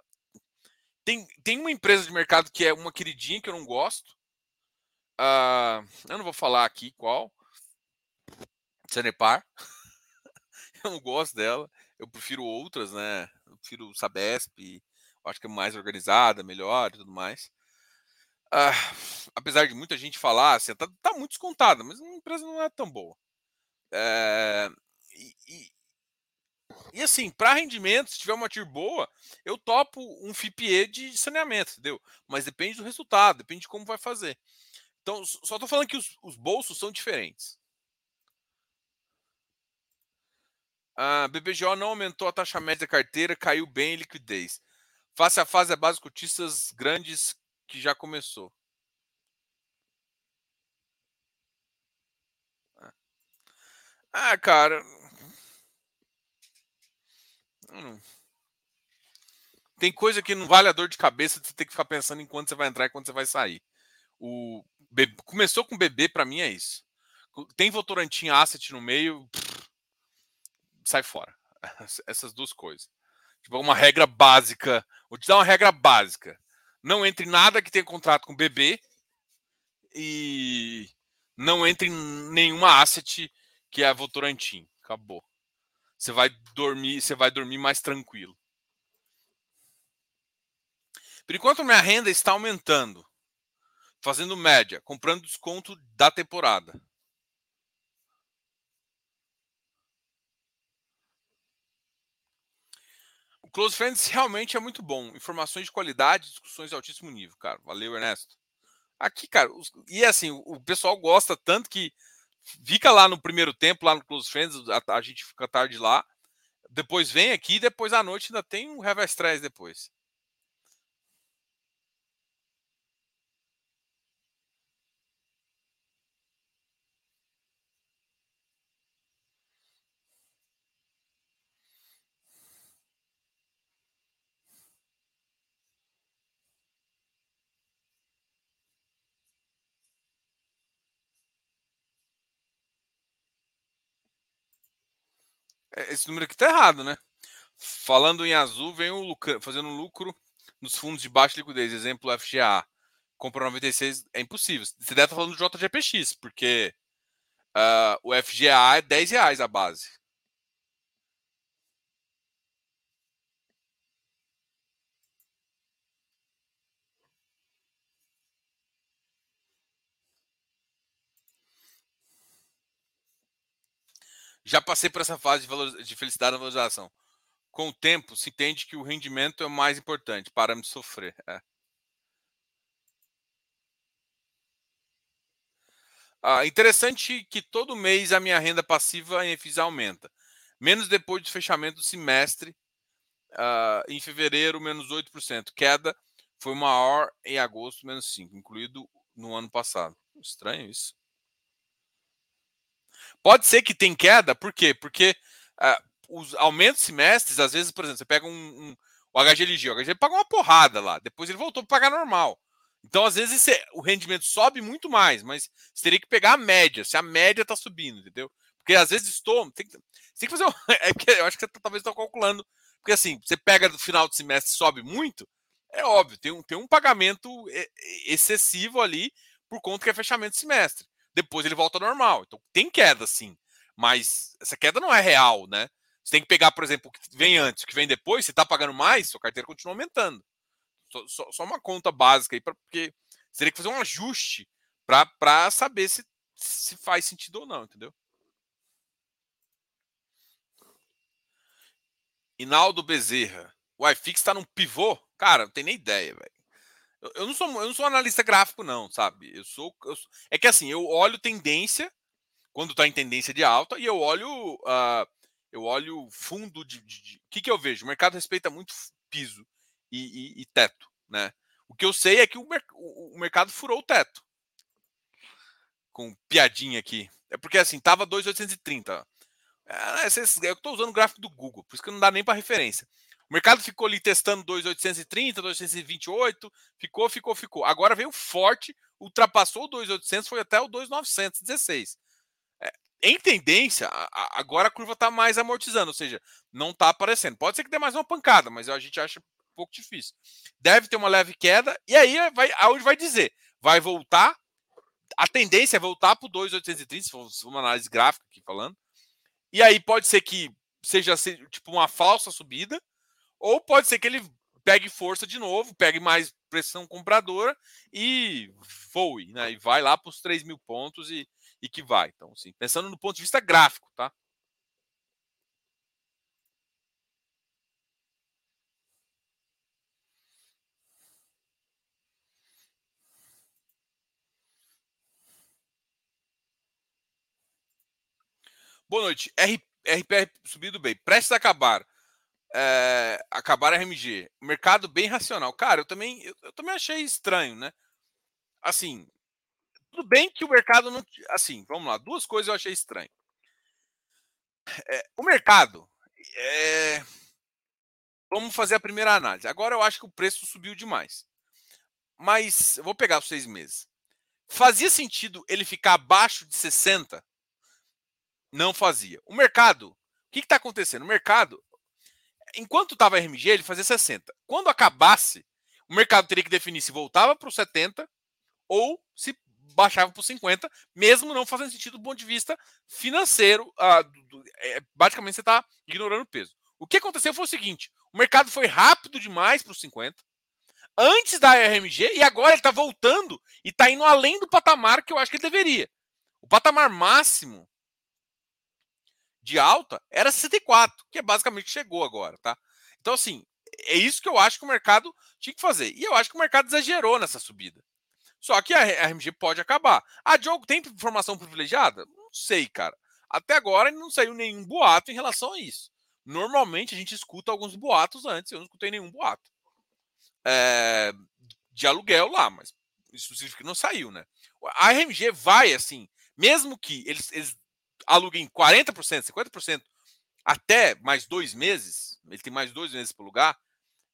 tem, tem uma empresa de mercado que é uma queridinha que eu não gosto. Uh, eu não vou falar aqui qual. Sanepar. eu não gosto dela. Eu prefiro outras, né? Eu prefiro Sabesp. Eu acho que é mais organizada, melhor e tudo mais. Uh, apesar de muita gente falar, assim, tá, tá muito descontada, mas a empresa não é tão boa. É, e, e assim, para rendimento, se tiver uma TIR boa, eu topo um FIPE de saneamento, entendeu? Mas depende do resultado, depende de como vai fazer. Então, só estou falando que os, os, bolsos são diferentes. A BBGO não aumentou a taxa média da carteira, caiu bem em liquidez. Face a fase a base cotistas grandes que já começou. Ah, cara. Tem coisa que não vale a dor de cabeça de você ter que ficar pensando em quando você vai entrar e quando você vai sair. O bebê, começou com bebê, para mim é isso. Tem Votorantim Asset no meio, pff, sai fora. Essas duas coisas. Tipo, uma regra básica. Vou te dar uma regra básica. Não entre nada que tenha contrato com bebê e não entre em nenhuma asset que é Votorantim. Acabou você vai dormir, você vai dormir mais tranquilo. Por enquanto, minha renda está aumentando, fazendo média, comprando desconto da temporada. Close Friends realmente é muito bom. Informações de qualidade, discussões de altíssimo nível, cara. Valeu, Ernesto. Aqui, cara, os, e assim, o pessoal gosta tanto que fica lá no primeiro tempo, lá no Close Friends, a, a gente fica tarde lá. Depois vem aqui, depois à noite ainda tem um Stress depois. Esse número aqui tá errado, né? Falando em azul, vem o lucro, fazendo lucro nos fundos de baixa liquidez. Exemplo, FGA. Compra 96 é impossível. Você deve estar falando do JGPX, porque uh, o FGA é 10 reais a base. Já passei por essa fase de, de felicidade na valorização. Com o tempo, se entende que o rendimento é o mais importante, para de sofrer. É. Ah, interessante que todo mês a minha renda passiva em FIIs aumenta. Menos depois do fechamento do semestre, uh, em fevereiro, menos 8%. Queda foi maior em agosto, menos 5%, incluído no ano passado. Estranho isso. Pode ser que tem queda, por quê? Porque uh, os aumentos semestres, às vezes, por exemplo, você pega um, um o HGLG, o HGLG pagou uma porrada lá, depois ele voltou para pagar normal. Então, às vezes, você, o rendimento sobe muito mais, mas você teria que pegar a média, se a média está subindo, entendeu? Porque às vezes estou. Tem, tem que fazer. Um, é porque eu acho que você tá, talvez está calculando. Porque assim, você pega no final do semestre sobe muito, é óbvio, tem um, tem um pagamento excessivo ali por conta que é fechamento de semestre depois ele volta ao normal. Então tem queda, sim. Mas essa queda não é real, né? Você tem que pegar, por exemplo, o que vem antes, o que vem depois, você está pagando mais, sua carteira continua aumentando. Só, só, só uma conta básica aí, pra, porque você teria que fazer um ajuste para saber se, se faz sentido ou não, entendeu? Inaldo Bezerra. O iFix está num pivô? Cara, não tem nem ideia, velho. Eu não sou, eu não sou analista gráfico, não, sabe? Eu sou, eu sou, É que assim, eu olho tendência quando está em tendência de alta e eu olho. Uh, eu olho fundo de. O que, que eu vejo? O mercado respeita muito piso e, e, e, teto, né? O que eu sei é que o, mer o, mercado furou o teto. Com piadinha aqui. É porque assim, tava 2,830. É, eu estou usando o gráfico do Google, por isso que não dá nem para referência. O mercado ficou ali testando 2,830, 2,828, ficou, ficou, ficou. Agora veio forte, ultrapassou o 2,800, foi até o 2,916. É, em tendência, a, agora a curva está mais amortizando, ou seja, não está aparecendo. Pode ser que dê mais uma pancada, mas a gente acha um pouco difícil. Deve ter uma leve queda, e aí vai, aonde vai dizer? Vai voltar. A tendência é voltar para o 2,830, se for uma análise gráfica aqui falando. E aí pode ser que seja tipo uma falsa subida, ou pode ser que ele pegue força de novo, pegue mais pressão compradora e voe, né? E vai lá para os 3 mil pontos e, e que vai. Então, assim, pensando no ponto de vista gráfico, tá? Boa noite. RPR subido bem. Prestes a acabar é, acabar a RMG. Mercado bem racional. Cara, eu também, eu, eu, também achei estranho, né? Assim, tudo bem que o mercado não. Assim, vamos lá, duas coisas eu achei estranho. É, o mercado. É, vamos fazer a primeira análise. Agora eu acho que o preço subiu demais. Mas eu vou pegar os seis meses. Fazia sentido ele ficar abaixo de 60? Não fazia. O mercado. O que está acontecendo? O mercado enquanto estava RMG, ele fazia 60. Quando acabasse, o mercado teria que definir se voltava para os 70 ou se baixava para os 50, mesmo não fazendo sentido do ponto de vista financeiro. Ah, é, basicamente, você está ignorando o peso. O que aconteceu foi o seguinte: o mercado foi rápido demais para os 50, antes da RMG, e agora ele está voltando e está indo além do patamar que eu acho que ele deveria. O patamar máximo de alta era 64, que é basicamente chegou agora, tá? Então, assim, é isso que eu acho que o mercado tinha que fazer. E eu acho que o mercado exagerou nessa subida. Só que a RMG pode acabar. A Diogo tem informação privilegiada? Não sei, cara. Até agora não saiu nenhum boato em relação a isso. Normalmente a gente escuta alguns boatos antes, eu não escutei nenhum boato. É, de aluguel lá, mas isso significa que não saiu, né? A RMG vai assim, mesmo que eles, eles aluguem 40%, 50% até mais dois meses, ele tem mais dois meses para alugar,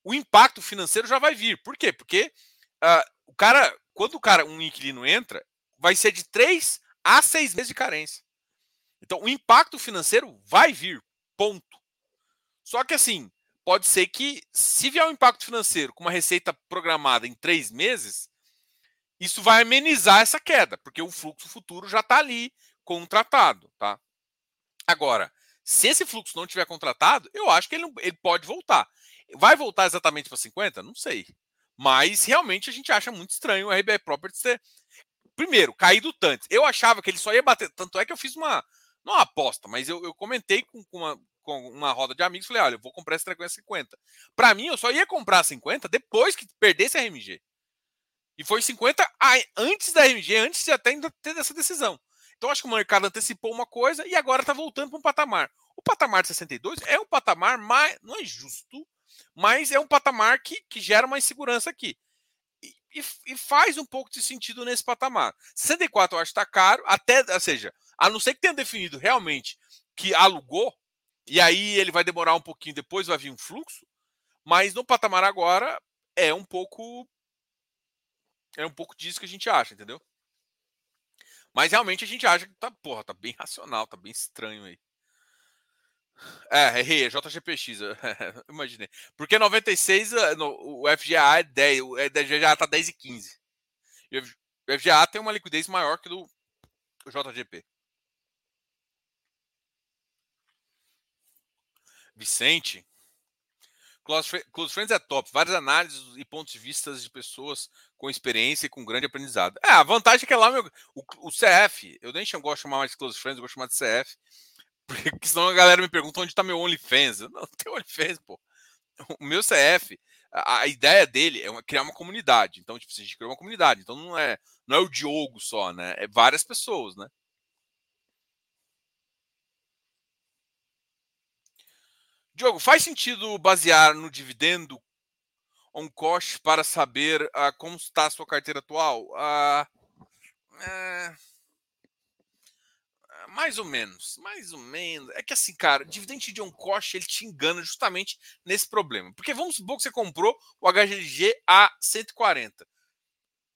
o impacto financeiro já vai vir. Por quê? Porque uh, o cara, quando o cara, um inquilino entra, vai ser de três a seis meses de carência. Então, o impacto financeiro vai vir, ponto. Só que assim, pode ser que, se vier um impacto financeiro com uma receita programada em três meses, isso vai amenizar essa queda, porque o fluxo futuro já está ali contratado, tá? Agora, se esse fluxo não tiver contratado, eu acho que ele, ele pode voltar. Vai voltar exatamente para 50? Não sei. Mas realmente a gente acha muito estranho o RBI Properties ter. Primeiro, caído tanto. Eu achava que ele só ia bater. Tanto é que eu fiz uma. Não uma aposta, mas eu, eu comentei com, com, uma, com uma roda de amigos. Falei: olha, eu vou comprar esse treco 50. Para mim, eu só ia comprar 50 depois que perdesse a RMG. E foi 50 antes da RMG, antes de até ter essa decisão. Então acho que o mercado antecipou uma coisa e agora está voltando para um patamar. O patamar de 62 é um patamar mais. não é justo, mas é um patamar que, que gera uma insegurança aqui. E, e, e faz um pouco de sentido nesse patamar. 64 eu acho que está caro, até, ou seja, a não ser que tenha definido realmente que alugou, e aí ele vai demorar um pouquinho, depois vai vir um fluxo, mas no patamar agora é um pouco. É um pouco disso que a gente acha, entendeu? Mas realmente a gente acha que tá, porra, tá bem racional, tá bem estranho aí. É, errei, é JGPX, imaginei. Porque 96, eh, no, o FGA é 10, o FGA tá 10 e 15. E o FGA tem uma liquidez maior que do JGP. Vicente, Close, Friends é top. Várias análises e pontos de vista de pessoas com experiência e com grande aprendizado. É, a vantagem é que é lá, meu, o, o CF, eu nem gosto de chamar mais de Close Friends, eu gosto de chamar de CF. Porque senão a galera me pergunta onde está meu OnlyFans. Não, não tem OnlyFans, pô. O meu CF, a, a ideia dele é uma, criar uma comunidade. Então, tipo, a gente criou uma comunidade. Então não é, não é o Diogo só, né? É várias pessoas, né? Diogo, faz sentido basear no dividendo on cost para saber uh, como está a sua carteira atual? Uh. Mais ou menos, mais ou menos. É que assim, cara, dividend de on cost ele te engana justamente nesse problema. Porque vamos supor que você comprou o HGLG a 140.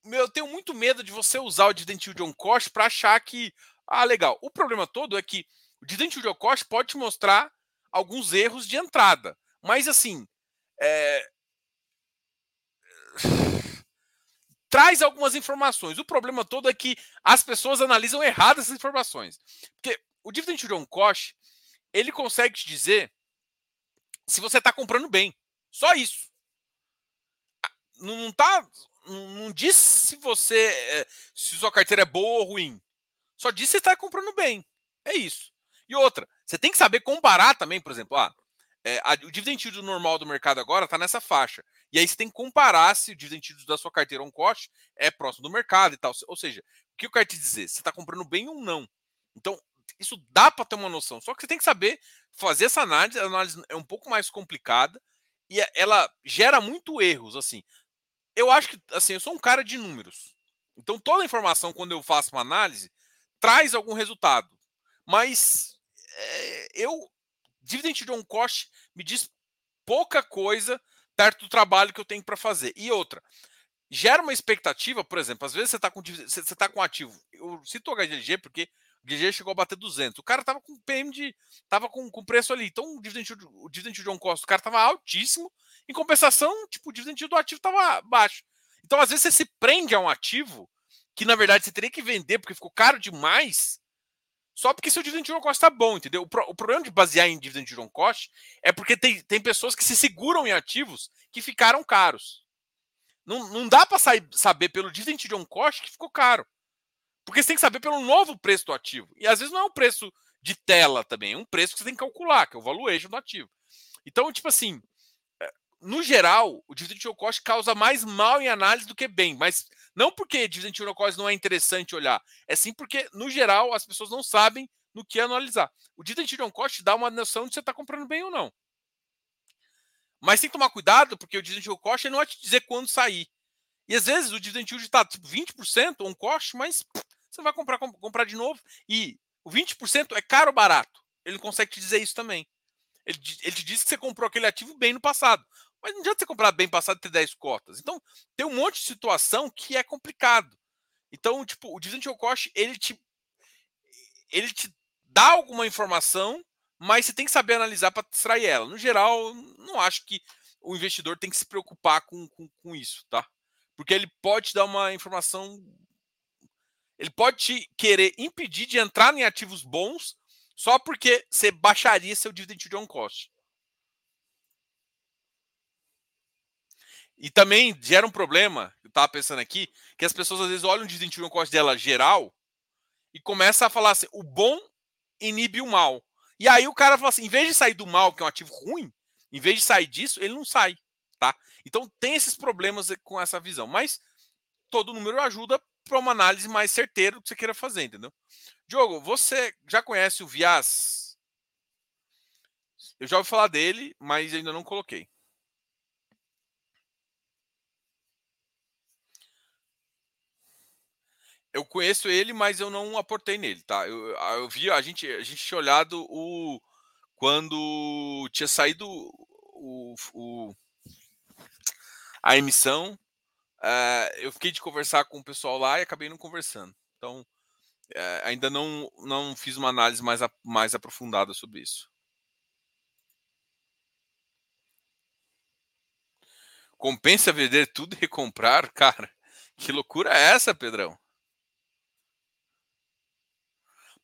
Meu, eu tenho muito medo de você usar o dividend de on cost para achar que, ah, legal. O problema todo é que o dividend de on cost pode te mostrar alguns erros de entrada. Mas assim, é... traz algumas informações. O problema todo é que as pessoas analisam errado essas informações. Porque o dividend on cost, ele consegue te dizer se você está comprando bem. Só isso. Não tá, não diz se você é, se sua carteira é boa ou ruim. Só diz se está comprando bem. É isso. E outra, você tem que saber comparar também, por exemplo, ah, é, a, o dividend yield normal do mercado agora está nessa faixa. E aí você tem que comparar se o dividend yield da sua carteira on cost é próximo do mercado e tal. Ou seja, o que eu quero te dizer? Você está comprando bem ou não. Então, isso dá para ter uma noção. Só que você tem que saber fazer essa análise. A análise é um pouco mais complicada e ela gera muito erros. Assim, eu acho que assim, eu sou um cara de números. Então, toda informação, quando eu faço uma análise, traz algum resultado. Mas é, eu dividend on cost me diz pouca coisa perto do trabalho que eu tenho para fazer. E outra, gera uma expectativa, por exemplo, às vezes você está com você está com ativo. Eu cito o HGLG porque o HGLG chegou a bater 200. O cara estava com PM de tava com, com preço ali. Então o dividend o dividend on cost do cara estava altíssimo. Em compensação, tipo, o dividend do ativo estava baixo. Então às vezes você se prende a um ativo que na verdade você teria que vender porque ficou caro demais só porque seu dividend yield on cost está bom, entendeu? O, pro, o, problema de basear em dividend yield on cost é porque tem, tem pessoas que se seguram em ativos que ficaram caros. Não, não dá para saber pelo dividend yield on cost que ficou caro. Porque você tem que saber pelo novo preço do ativo. E às vezes não é um preço de tela também, é um preço que você tem que calcular, que é o valuation do ativo. Então, tipo assim, no geral, o dividend yield cost causa mais mal em análise do que bem, mas não porque dividend yield cost não é interessante olhar, é sim porque, no geral, as pessoas não sabem no que analisar. O dividend yield cost dá uma noção de se você está comprando bem ou não. Mas tem que tomar cuidado, porque o dividend yield cost não vai te dizer quando sair. E às vezes o dividend yield está tipo 20% ou um cost, mas você vai comprar, comprar de novo. E o 20% é caro ou barato. Ele não consegue te dizer isso também. Ele, ele te disse que você comprou aquele ativo bem no passado. Mas não adianta você comprar bem passado e ter 10 cotas. Então, tem um monte de situação que é complicado. Então, tipo, o dividend yield cost, ele te, ele te dá alguma informação, mas você tem que saber analisar para extrair ela. No geral, não acho que o investidor tem que se preocupar com, com, com isso, tá? Porque ele pode te dar uma informação. Ele pode te querer impedir de entrar em ativos bons só porque você baixaria seu dividend yield on cost. E também gera um problema, eu estava pensando aqui, que as pessoas às vezes olham o on cost dela geral e começa a falar assim, o bom inibe o mal. E aí o cara fala assim, em vez de sair do mal, que é um ativo ruim, em vez de sair disso, ele não sai, tá? Então tem esses problemas com essa visão, mas todo número ajuda para uma análise mais certeira do que você queira fazer, entendeu? Diogo, você já conhece o Vias? Eu já ouvi falar dele, mas ainda não coloquei. Eu conheço ele, mas eu não aportei nele, tá? Eu, eu vi a gente a gente tinha olhado o quando tinha saído o, o a emissão, uh, eu fiquei de conversar com o pessoal lá e acabei não conversando. Então, uh, ainda não, não fiz uma análise mais, mais aprofundada sobre isso. Compensa vender tudo e recomprar? Cara, que loucura é essa, Pedrão?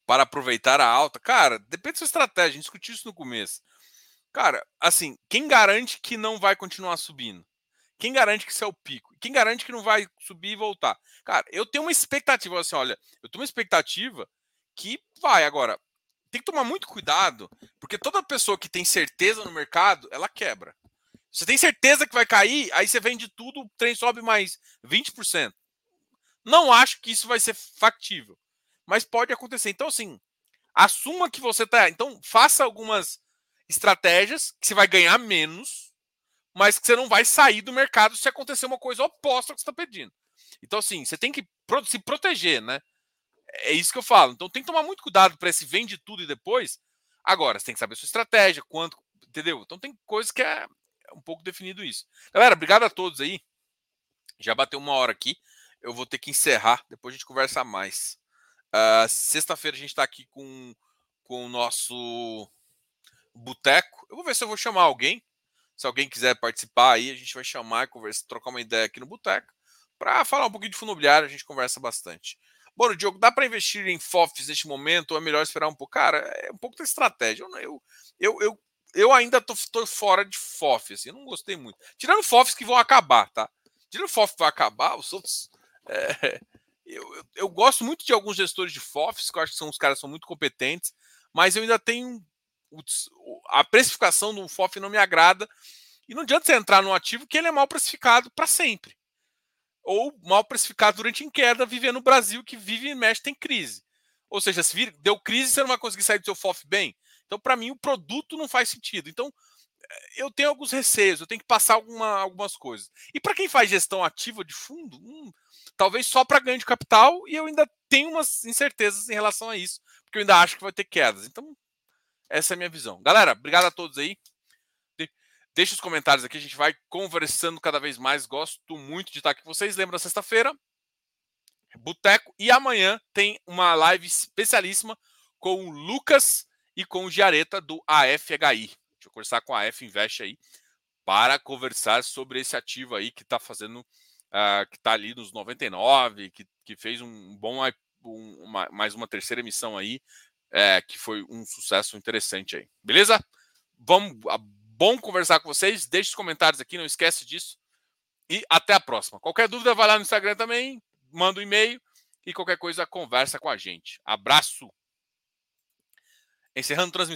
Para aproveitar a alta? Cara, depende da sua estratégia. A gente discutiu isso no começo. Cara, assim, quem garante que não vai continuar subindo? Quem garante que isso é o pico? Quem garante que não vai subir e voltar? Cara, eu tenho uma expectativa assim, olha, eu tenho uma expectativa que vai agora. Tem que tomar muito cuidado, porque toda pessoa que tem certeza no mercado, ela quebra. Você tem certeza que vai cair, aí você vende tudo, o trem sobe mais 20%. Não acho que isso vai ser factível, mas pode acontecer. Então, assim, assuma que você tá. Então, faça algumas estratégias que você vai ganhar menos mas que você não vai sair do mercado se acontecer uma coisa oposta ao que você está pedindo. Então, assim, você tem que se proteger, né? É isso que eu falo. Então, tem que tomar muito cuidado para esse vende tudo e depois. Agora, você tem que saber sua estratégia, quanto, entendeu? Então, tem coisas que é um pouco definido isso. Galera, obrigado a todos aí. Já bateu uma hora aqui. Eu vou ter que encerrar. Depois a gente conversa mais. Uh, Sexta-feira a gente está aqui com, com o nosso boteco. Eu vou ver se eu vou chamar alguém. Se alguém quiser participar aí, a gente vai chamar e conversar, trocar uma ideia aqui no Boteco para falar um pouquinho de fundo imobiliário, a gente conversa bastante. Bom, Diogo, dá para investir em FOFs neste momento ou é melhor esperar um pouco? Cara, é um pouco da estratégia. Eu, eu, eu, eu ainda tô, tô fora de FOF, assim, eu não gostei muito. Tirando FOFs que vão acabar, tá? Tirando FOF que vai acabar, os outros. É, eu, eu, eu, gosto muito de alguns gestores de FOFs, que eu acho que são, os caras são muito competentes, mas eu ainda tenho a precificação do FOF não me agrada. E não adianta você entrar num ativo que ele é mal precificado para sempre. Ou mal precificado durante em queda, vivendo no Brasil, que vive e mexe, tem crise. Ou seja, se vir, deu crise, você não vai conseguir sair do seu FOF bem. Então, para mim, o produto não faz sentido. Então, eu tenho alguns receios, eu tenho que passar alguma, algumas coisas. E para quem faz gestão ativa de fundo, hum, talvez só para ganho de capital, e eu ainda tenho umas incertezas em relação a isso, porque eu ainda acho que vai ter quedas. Então, essa é a minha visão. Galera, obrigado a todos aí. Deixe os comentários aqui, a gente vai conversando cada vez mais. Gosto muito de estar aqui com vocês. Lembra sexta-feira, Boteco. E amanhã tem uma live especialíssima com o Lucas e com o Giareta do AFHI. Deixa eu conversar com a AF Invest aí para conversar sobre esse ativo aí que está fazendo, uh, que está ali nos 99, que, que fez um bom, um, uma, mais uma terceira emissão aí, é, que foi um sucesso interessante aí. Beleza? Vamos, bom conversar com vocês. Deixe os comentários aqui, não esquece disso. E até a próxima. Qualquer dúvida, vai lá no Instagram também, manda um e-mail e qualquer coisa conversa com a gente. Abraço. Encerrando transmissão.